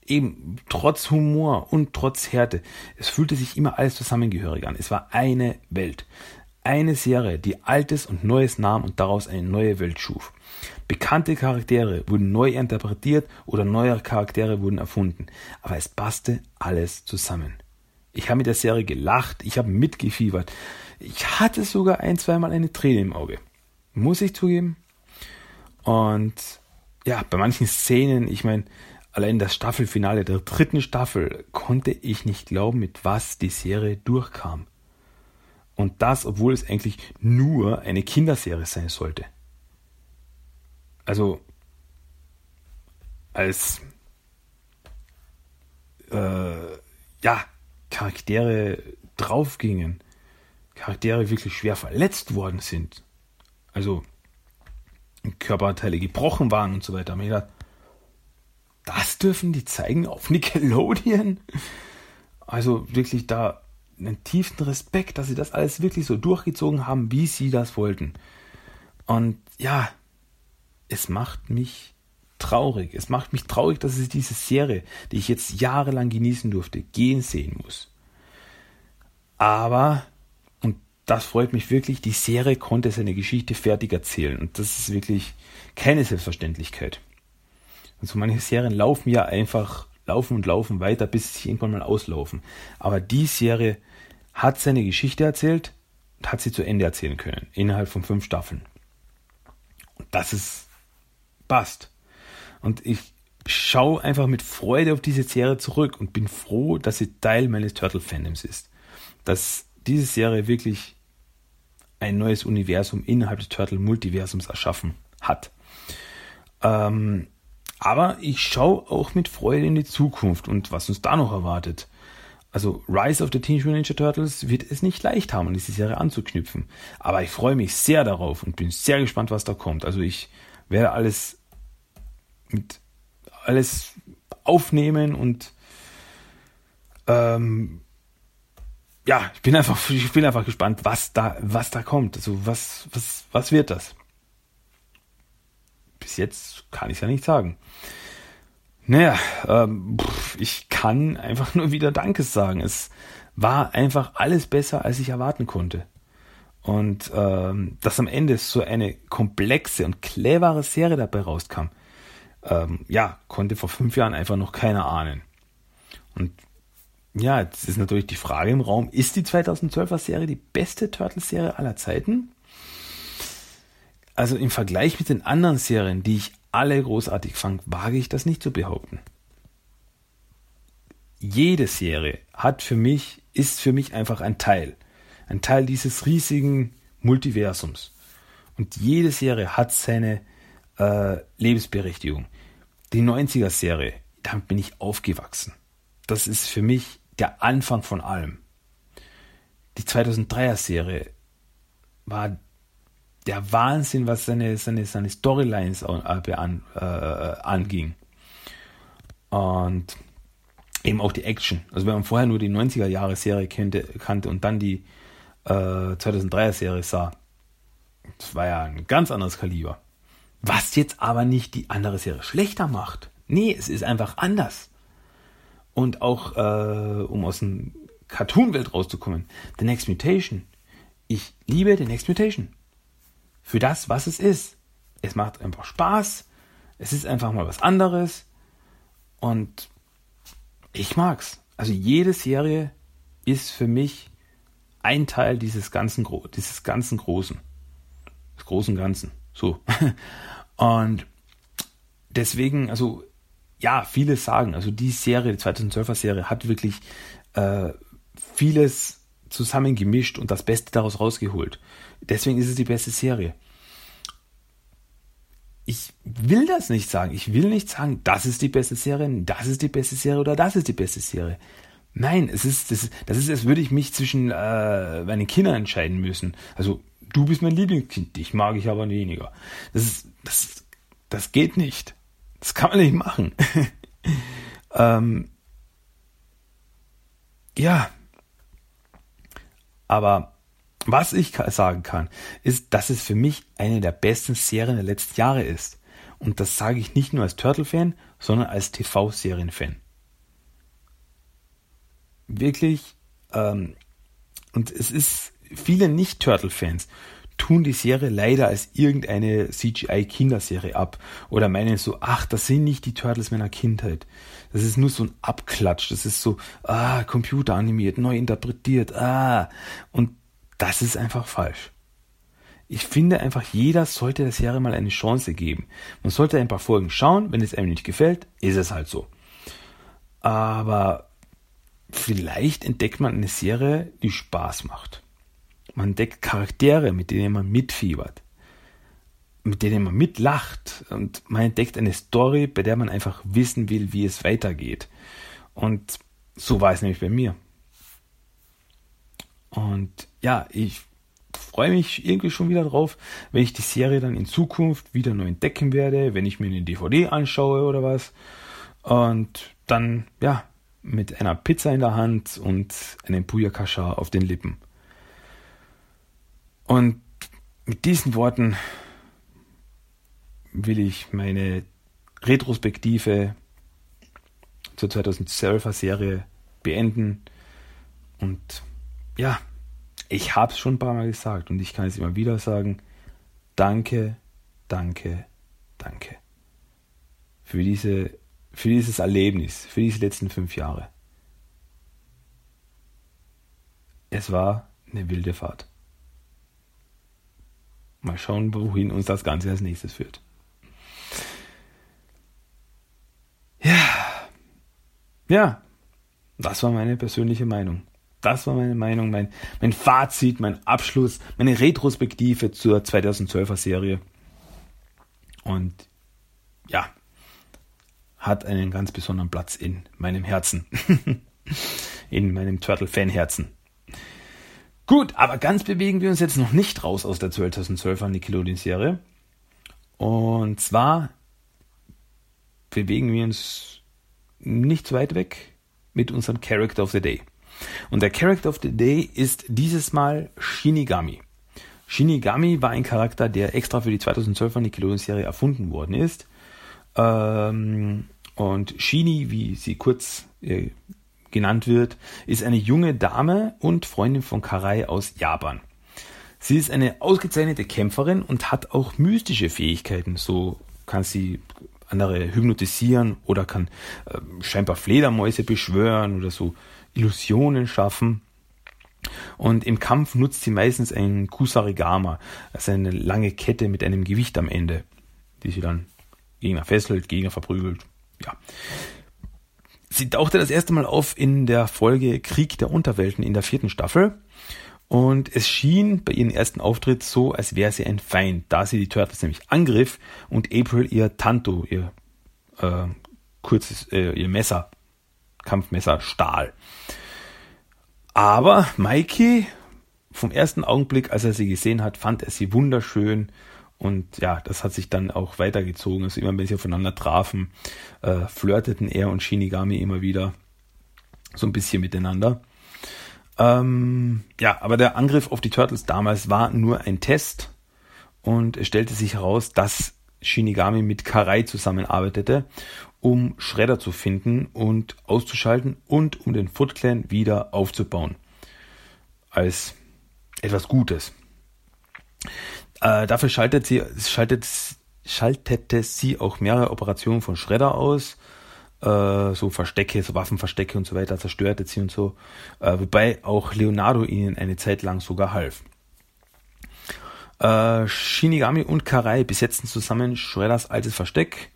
B: eben trotz Humor und trotz Härte, es fühlte sich immer alles zusammengehörig an. Es war eine Welt. Eine Serie, die Altes und Neues nahm und daraus eine neue Welt schuf. Bekannte Charaktere wurden neu interpretiert oder neue Charaktere wurden erfunden, aber es passte alles zusammen. Ich habe mit der Serie gelacht, ich habe mitgefiebert. Ich hatte sogar ein, zweimal eine Träne im Auge. Muss ich zugeben. Und ja, bei manchen Szenen, ich meine, allein das Staffelfinale der dritten Staffel konnte ich nicht glauben, mit was die Serie durchkam. Und das, obwohl es eigentlich nur eine Kinderserie sein sollte. Also als äh, ja, Charaktere draufgingen, Charaktere wirklich schwer verletzt worden sind, also Körperteile gebrochen waren und so weiter. Haben gedacht, das dürfen die zeigen auf [LAUGHS] Nickelodeon? Also wirklich da einen tiefen Respekt, dass sie das alles wirklich so durchgezogen haben, wie sie das wollten. Und ja, es macht mich traurig. Es macht mich traurig, dass ich diese Serie, die ich jetzt jahrelang genießen durfte, gehen sehen muss. Aber, und das freut mich wirklich. Die Serie konnte seine Geschichte fertig erzählen. Und das ist wirklich keine Selbstverständlichkeit. Also manche Serien laufen ja einfach, laufen und laufen weiter, bis sie irgendwann mal auslaufen. Aber die Serie hat seine Geschichte erzählt und hat sie zu Ende erzählen können. Innerhalb von fünf Staffeln. Und das ist, passt. Und ich schaue einfach mit Freude auf diese Serie zurück und bin froh, dass sie Teil meines Turtle-Fandoms ist. Dass diese Serie wirklich ein neues Universum innerhalb des Turtle-Multiversums erschaffen hat. Ähm, aber ich schaue auch mit Freude in die Zukunft und was uns da noch erwartet. Also Rise of the Teenage Mutant Ninja Turtles wird es nicht leicht haben, diese Serie anzuknüpfen. Aber ich freue mich sehr darauf und bin sehr gespannt, was da kommt. Also ich werde alles mit alles aufnehmen und ähm, ja, ich bin einfach, ich bin einfach gespannt, was da, was da kommt. Also was, was, was wird das? Bis jetzt kann ich es ja nicht sagen. Naja, ähm, ich kann einfach [LAUGHS] nur wieder Dankes sagen. Es war einfach alles besser, als ich erwarten konnte. Und ähm, dass am Ende so eine komplexe und clevere Serie dabei rauskam, ähm, ja, konnte vor fünf Jahren einfach noch keiner ahnen. Und ja, jetzt ist natürlich die Frage im Raum, ist die 2012er Serie die beste Turtles-Serie aller Zeiten? Also im Vergleich mit den anderen Serien, die ich alle großartig fand, wage ich das nicht zu behaupten. Jede Serie hat für mich, ist für mich einfach ein Teil. Ein Teil dieses riesigen Multiversums. Und jede Serie hat seine äh, Lebensberechtigung. Die 90er-Serie, damit bin ich aufgewachsen. Das ist für mich der Anfang von allem. Die 2003er-Serie war der Wahnsinn, was seine, seine, seine Storylines an, äh, anging. Und eben auch die Action. Also wenn man vorher nur die 90er-Jahre-Serie kannte, kannte und dann die äh, 2003er-Serie sah, das war ja ein ganz anderes Kaliber. Was jetzt aber nicht die andere Serie schlechter macht. Nee, es ist einfach anders. Und auch, äh, um aus dem Cartoon-Welt rauszukommen, The Next Mutation. Ich liebe The Next Mutation. Für das, was es ist. Es macht einfach Spaß. Es ist einfach mal was anderes. Und ich mag's. Also jede Serie ist für mich ein Teil dieses ganzen, dieses ganzen Großen. Des großen Ganzen. So. [LAUGHS] Und deswegen, also ja, viele sagen, also die Serie, die 2012er Serie, hat wirklich äh, vieles zusammengemischt und das Beste daraus rausgeholt. Deswegen ist es die beste Serie. Ich will das nicht sagen. Ich will nicht sagen, das ist die beste Serie, das ist die beste Serie oder das ist die beste Serie. Nein, es ist, das, das ist, als würde ich mich zwischen äh, meinen Kindern entscheiden müssen. Also du bist mein Lieblingskind, dich mag ich aber weniger. Das ist, das, das geht nicht. Das kann man nicht machen. [LAUGHS] ähm, ja. Aber was ich sagen kann, ist, dass es für mich eine der besten Serien der letzten Jahre ist. Und das sage ich nicht nur als Turtle-Fan, sondern als TV-Serien-Fan. Wirklich, ähm, und es ist viele Nicht-Turtle-Fans tun die Serie leider als irgendeine CGI-Kinderserie ab oder meinen so, ach, das sind nicht die Turtles meiner Kindheit. Das ist nur so ein Abklatsch. Das ist so, ah, computeranimiert, neu interpretiert, ah. Und das ist einfach falsch. Ich finde einfach, jeder sollte der Serie mal eine Chance geben. Man sollte ein paar Folgen schauen, wenn es einem nicht gefällt, ist es halt so. Aber vielleicht entdeckt man eine Serie, die Spaß macht. Man entdeckt Charaktere, mit denen man mitfiebert, mit denen man mitlacht und man entdeckt eine Story, bei der man einfach wissen will, wie es weitergeht. Und so war es nämlich bei mir. Und ja, ich freue mich irgendwie schon wieder drauf, wenn ich die Serie dann in Zukunft wieder neu entdecken werde, wenn ich mir eine DVD anschaue oder was. Und dann, ja, mit einer Pizza in der Hand und einem Buyakasha auf den Lippen. Und mit diesen Worten will ich meine Retrospektive zur 2012er Serie beenden. Und ja, Ich habe es schon ein paar Mal gesagt und ich kann es immer wieder sagen. Danke, danke, danke. Für, diese, für dieses Erlebnis, für diese letzten fünf Jahre. Es war eine wilde Fahrt. Mal schauen, wohin uns das Ganze als nächstes führt. Ja. Ja. Das war meine persönliche Meinung. Das war meine Meinung, mein, mein Fazit, mein Abschluss, meine Retrospektive zur 2012er Serie. Und ja, hat einen ganz besonderen Platz in meinem Herzen. [LAUGHS] in meinem Turtle-Fan-Herzen. Gut, aber ganz bewegen wir uns jetzt noch nicht raus aus der 2012er Nickelodeon-Serie. Und zwar bewegen wir uns nicht weit weg mit unserem Character of the Day. Und der Character of the Day ist dieses Mal Shinigami. Shinigami war ein Charakter, der extra für die 2012er Nickelodeon-Serie erfunden worden ist. Ähm, und Shini, wie sie kurz äh, genannt wird, ist eine junge Dame und Freundin von Karai aus Japan. Sie ist eine ausgezeichnete Kämpferin und hat auch mystische Fähigkeiten. So kann sie andere hypnotisieren oder kann äh, scheinbar Fledermäuse beschwören oder so Illusionen schaffen. Und im Kampf nutzt sie meistens ein Kusarigama, also eine lange Kette mit einem Gewicht am Ende, die sie dann Gegner fesselt, Gegner verprügelt. Ja. Sie tauchte das erste Mal auf in der Folge Krieg der Unterwelten in der vierten Staffel. Und es schien bei ihrem ersten Auftritt so, als wäre sie ein Feind, da sie die Turtles nämlich angriff und April ihr Tanto, ihr äh, kurzes, äh, ihr Messer, Kampfmesser stahl. Aber Mikey, vom ersten Augenblick, als er sie gesehen hat, fand er sie wunderschön und ja, das hat sich dann auch weitergezogen. Also immer wenn sie aufeinander trafen, äh, flirteten er und Shinigami immer wieder so ein bisschen miteinander. Ähm, ja, aber der Angriff auf die Turtles damals war nur ein Test und es stellte sich heraus, dass Shinigami mit Karai zusammenarbeitete, um Shredder zu finden und auszuschalten und um den Foot Clan wieder aufzubauen. Als etwas Gutes. Äh, dafür schaltet sie, schaltet, schaltete sie auch mehrere Operationen von Shredder aus. Äh, so Verstecke, so Waffenverstecke und so weiter, zerstörte sie und so. Äh, wobei auch Leonardo ihnen eine Zeit lang sogar half. Äh, Shinigami und Karai besetzen zusammen Shredders altes Versteck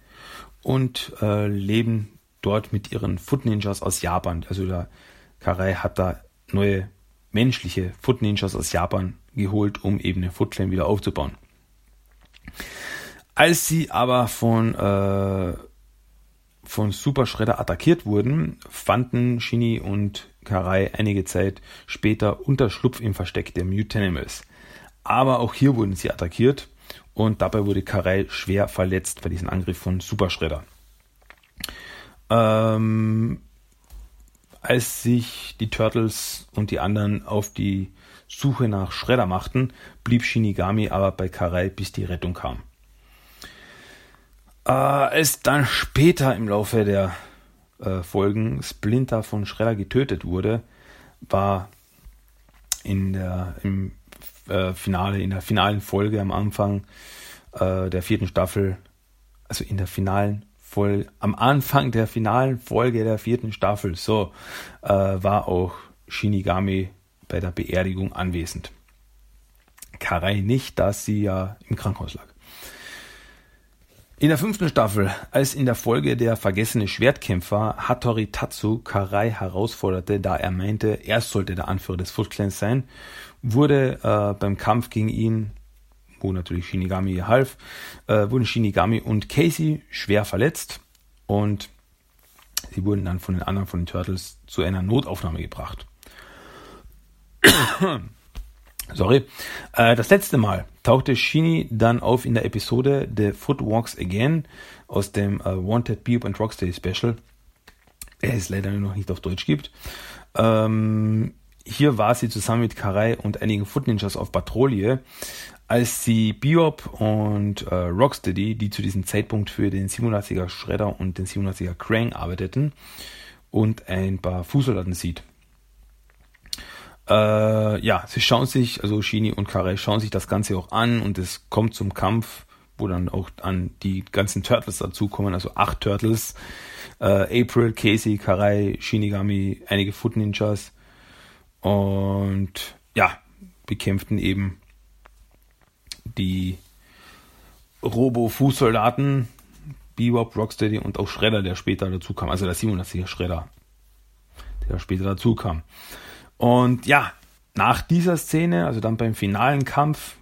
B: und äh, leben dort mit ihren Foot Ninjas aus Japan. Also der Karai hat da neue menschliche Foot Ninjas aus Japan geholt, um eben den Foot Clan wieder aufzubauen. Als sie aber von, äh, von Super Shredder attackiert wurden, fanden Shinny und Karai einige Zeit später Unterschlupf im Versteck der Mutanimals. Aber auch hier wurden sie attackiert und dabei wurde Karai schwer verletzt bei diesem Angriff von Super Shredder. Ähm, als sich die Turtles und die anderen auf die Suche nach Shredder machten, blieb Shinigami aber bei Karai, bis die Rettung kam. Äh, als dann später im Laufe der äh, Folgen Splinter von Shredder getötet wurde, war in der, im äh, Finale, in der finalen Folge am Anfang äh, der vierten Staffel, also in der finalen Folge, am Anfang der finalen Folge der vierten Staffel, so, äh, war auch Shinigami bei der Beerdigung anwesend. Karai nicht, da sie ja im Krankenhaus lag. In der fünften Staffel, als in der Folge der vergessene Schwertkämpfer Hattori Tatsu Karai herausforderte, da er meinte, er sollte der Anführer des Foot Clans sein, wurde äh, beim Kampf gegen ihn wo natürlich Shinigami half, äh, wurden Shinigami und Casey schwer verletzt und sie wurden dann von den anderen von den Turtles zu einer Notaufnahme gebracht. [COUGHS] Sorry. Äh, das letzte Mal tauchte Shini dann auf in der Episode The Foot Walks Again aus dem äh, Wanted Beep and Rocksteady Special, der es leider noch nicht auf Deutsch gibt. Ähm, hier war sie zusammen mit Karai und einigen Foot Ninjas auf Patrouille, als sie Biop und äh, Rocksteady, die zu diesem Zeitpunkt für den 87er Shredder und den 87er Krang arbeiteten, und ein paar Fußsoldaten sieht. Äh, ja, sie schauen sich, also Shini und Karel schauen sich das Ganze auch an und es kommt zum Kampf, wo dann auch an die ganzen Turtles dazukommen, also acht Turtles. Äh, April, Casey, Karai, Shinigami, einige Foot Ninjas. Und ja, bekämpften eben die Robo-Fußsoldaten, Bebop, Rocksteady und auch Shredder, der später dazu kam. Also der 87er Shredder, der später dazu kam. Und ja, nach dieser Szene, also dann beim finalen Kampf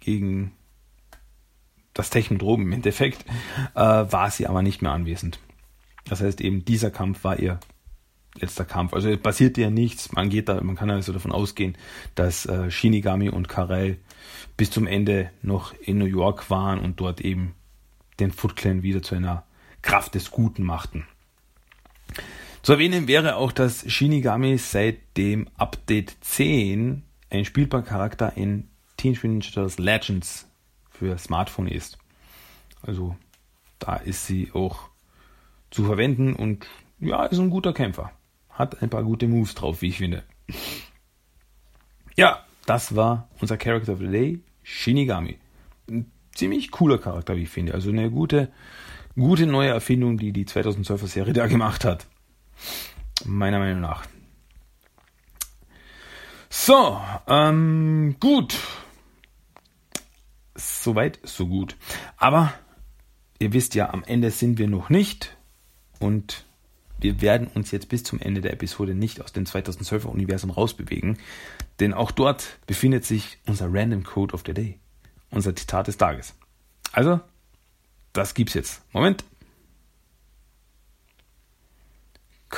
B: gegen das Technodrom im Endeffekt, äh, war sie aber nicht mehr anwesend. Das heißt eben, dieser Kampf war ihr letzter Kampf. Also passiert ja nichts. Man geht da, man kann also davon ausgehen, dass äh, Shinigami und Karel bis zum Ende noch in New York waren und dort eben den Foot Clan wieder zu einer Kraft des Guten machten. Zu erwähnen wäre auch, dass Shinigami seit dem Update 10 ein spielbarer Charakter in Teenage Mutant Ninja Turtles Legends für Smartphone ist. Also da ist sie auch zu verwenden und ja, ist ein guter Kämpfer. Hat ein paar gute Moves drauf, wie ich finde. Ja, das war unser Character of the Day, Shinigami. Ein ziemlich cooler Charakter, wie ich finde. Also eine gute, gute neue Erfindung, die die 2012er Serie da gemacht hat. Meiner Meinung nach. So, ähm, gut. Soweit, so gut. Aber ihr wisst ja, am Ende sind wir noch nicht. Und wir werden uns jetzt bis zum Ende der Episode nicht aus dem 2012er Universum rausbewegen, denn auch dort befindet sich unser Random Code of the Day, unser Zitat des Tages. Also, das gibt's jetzt. Moment.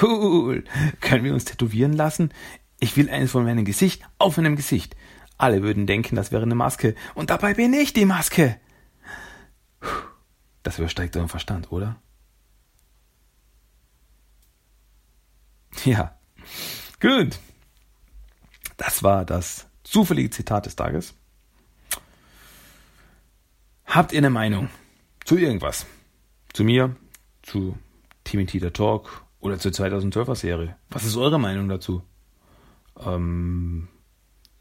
B: Cool. Können wir uns tätowieren lassen? Ich will eines von meinem Gesicht auf meinem Gesicht. Alle würden denken, das wäre eine Maske. Und dabei bin ich die Maske. Das übersteigt euren Verstand, oder? Ja. Gut. Das war das zufällige Zitat des Tages. Habt ihr eine Meinung zu irgendwas? Zu mir, zu TMT der Talk oder zur 2012er Serie? Was ist eure Meinung dazu? Ähm,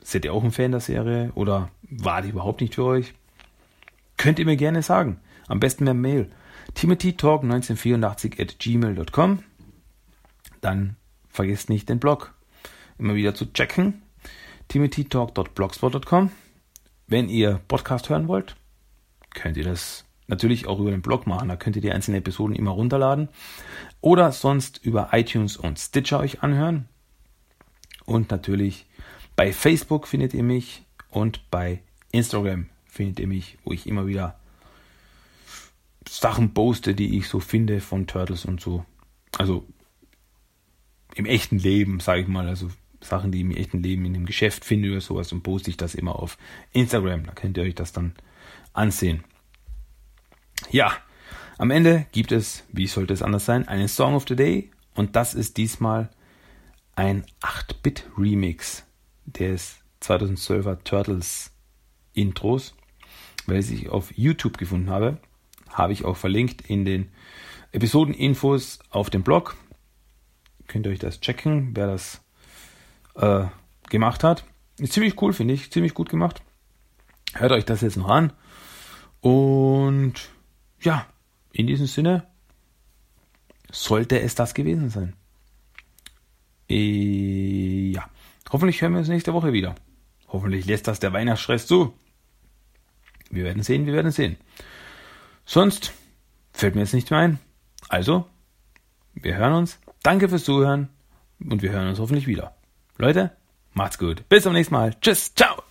B: seid ihr auch ein Fan der Serie oder war die überhaupt nicht für euch? Könnt ihr mir gerne sagen. Am besten per Mail. timothytalk1984 at gmail.com. Dann vergesst nicht den Blog immer wieder zu checken. timothytalk.blogspot.com. Wenn ihr Podcast hören wollt, könnt ihr das natürlich auch über den Blog machen. Da könnt ihr die einzelnen Episoden immer runterladen. Oder sonst über iTunes und Stitcher euch anhören. Und natürlich bei Facebook findet ihr mich und bei Instagram findet ihr mich, wo ich immer wieder Sachen poste, die ich so finde von Turtles und so. Also im echten Leben, sage ich mal, also Sachen, die ich im echten Leben in dem Geschäft finde oder sowas, und poste ich das immer auf Instagram. Da könnt ihr euch das dann ansehen. Ja, am Ende gibt es, wie sollte es anders sein, einen Song of the Day und das ist diesmal ein 8-Bit-Remix des 2012er Turtles Intros, welches ich auf YouTube gefunden habe. Habe ich auch verlinkt in den Episodeninfos auf dem Blog könnt ihr euch das checken, wer das äh, gemacht hat. Ist ziemlich cool, finde ich. Ziemlich gut gemacht. Hört euch das jetzt noch an. Und ja, in diesem Sinne sollte es das gewesen sein. E ja, hoffentlich hören wir uns nächste Woche wieder. Hoffentlich lässt das der Weihnachtsstress zu. Wir werden sehen, wir werden sehen. Sonst fällt mir jetzt nichts mehr ein. Also, wir hören uns Danke fürs Zuhören und wir hören uns hoffentlich wieder. Leute, macht's gut. Bis zum nächsten Mal. Tschüss. Ciao.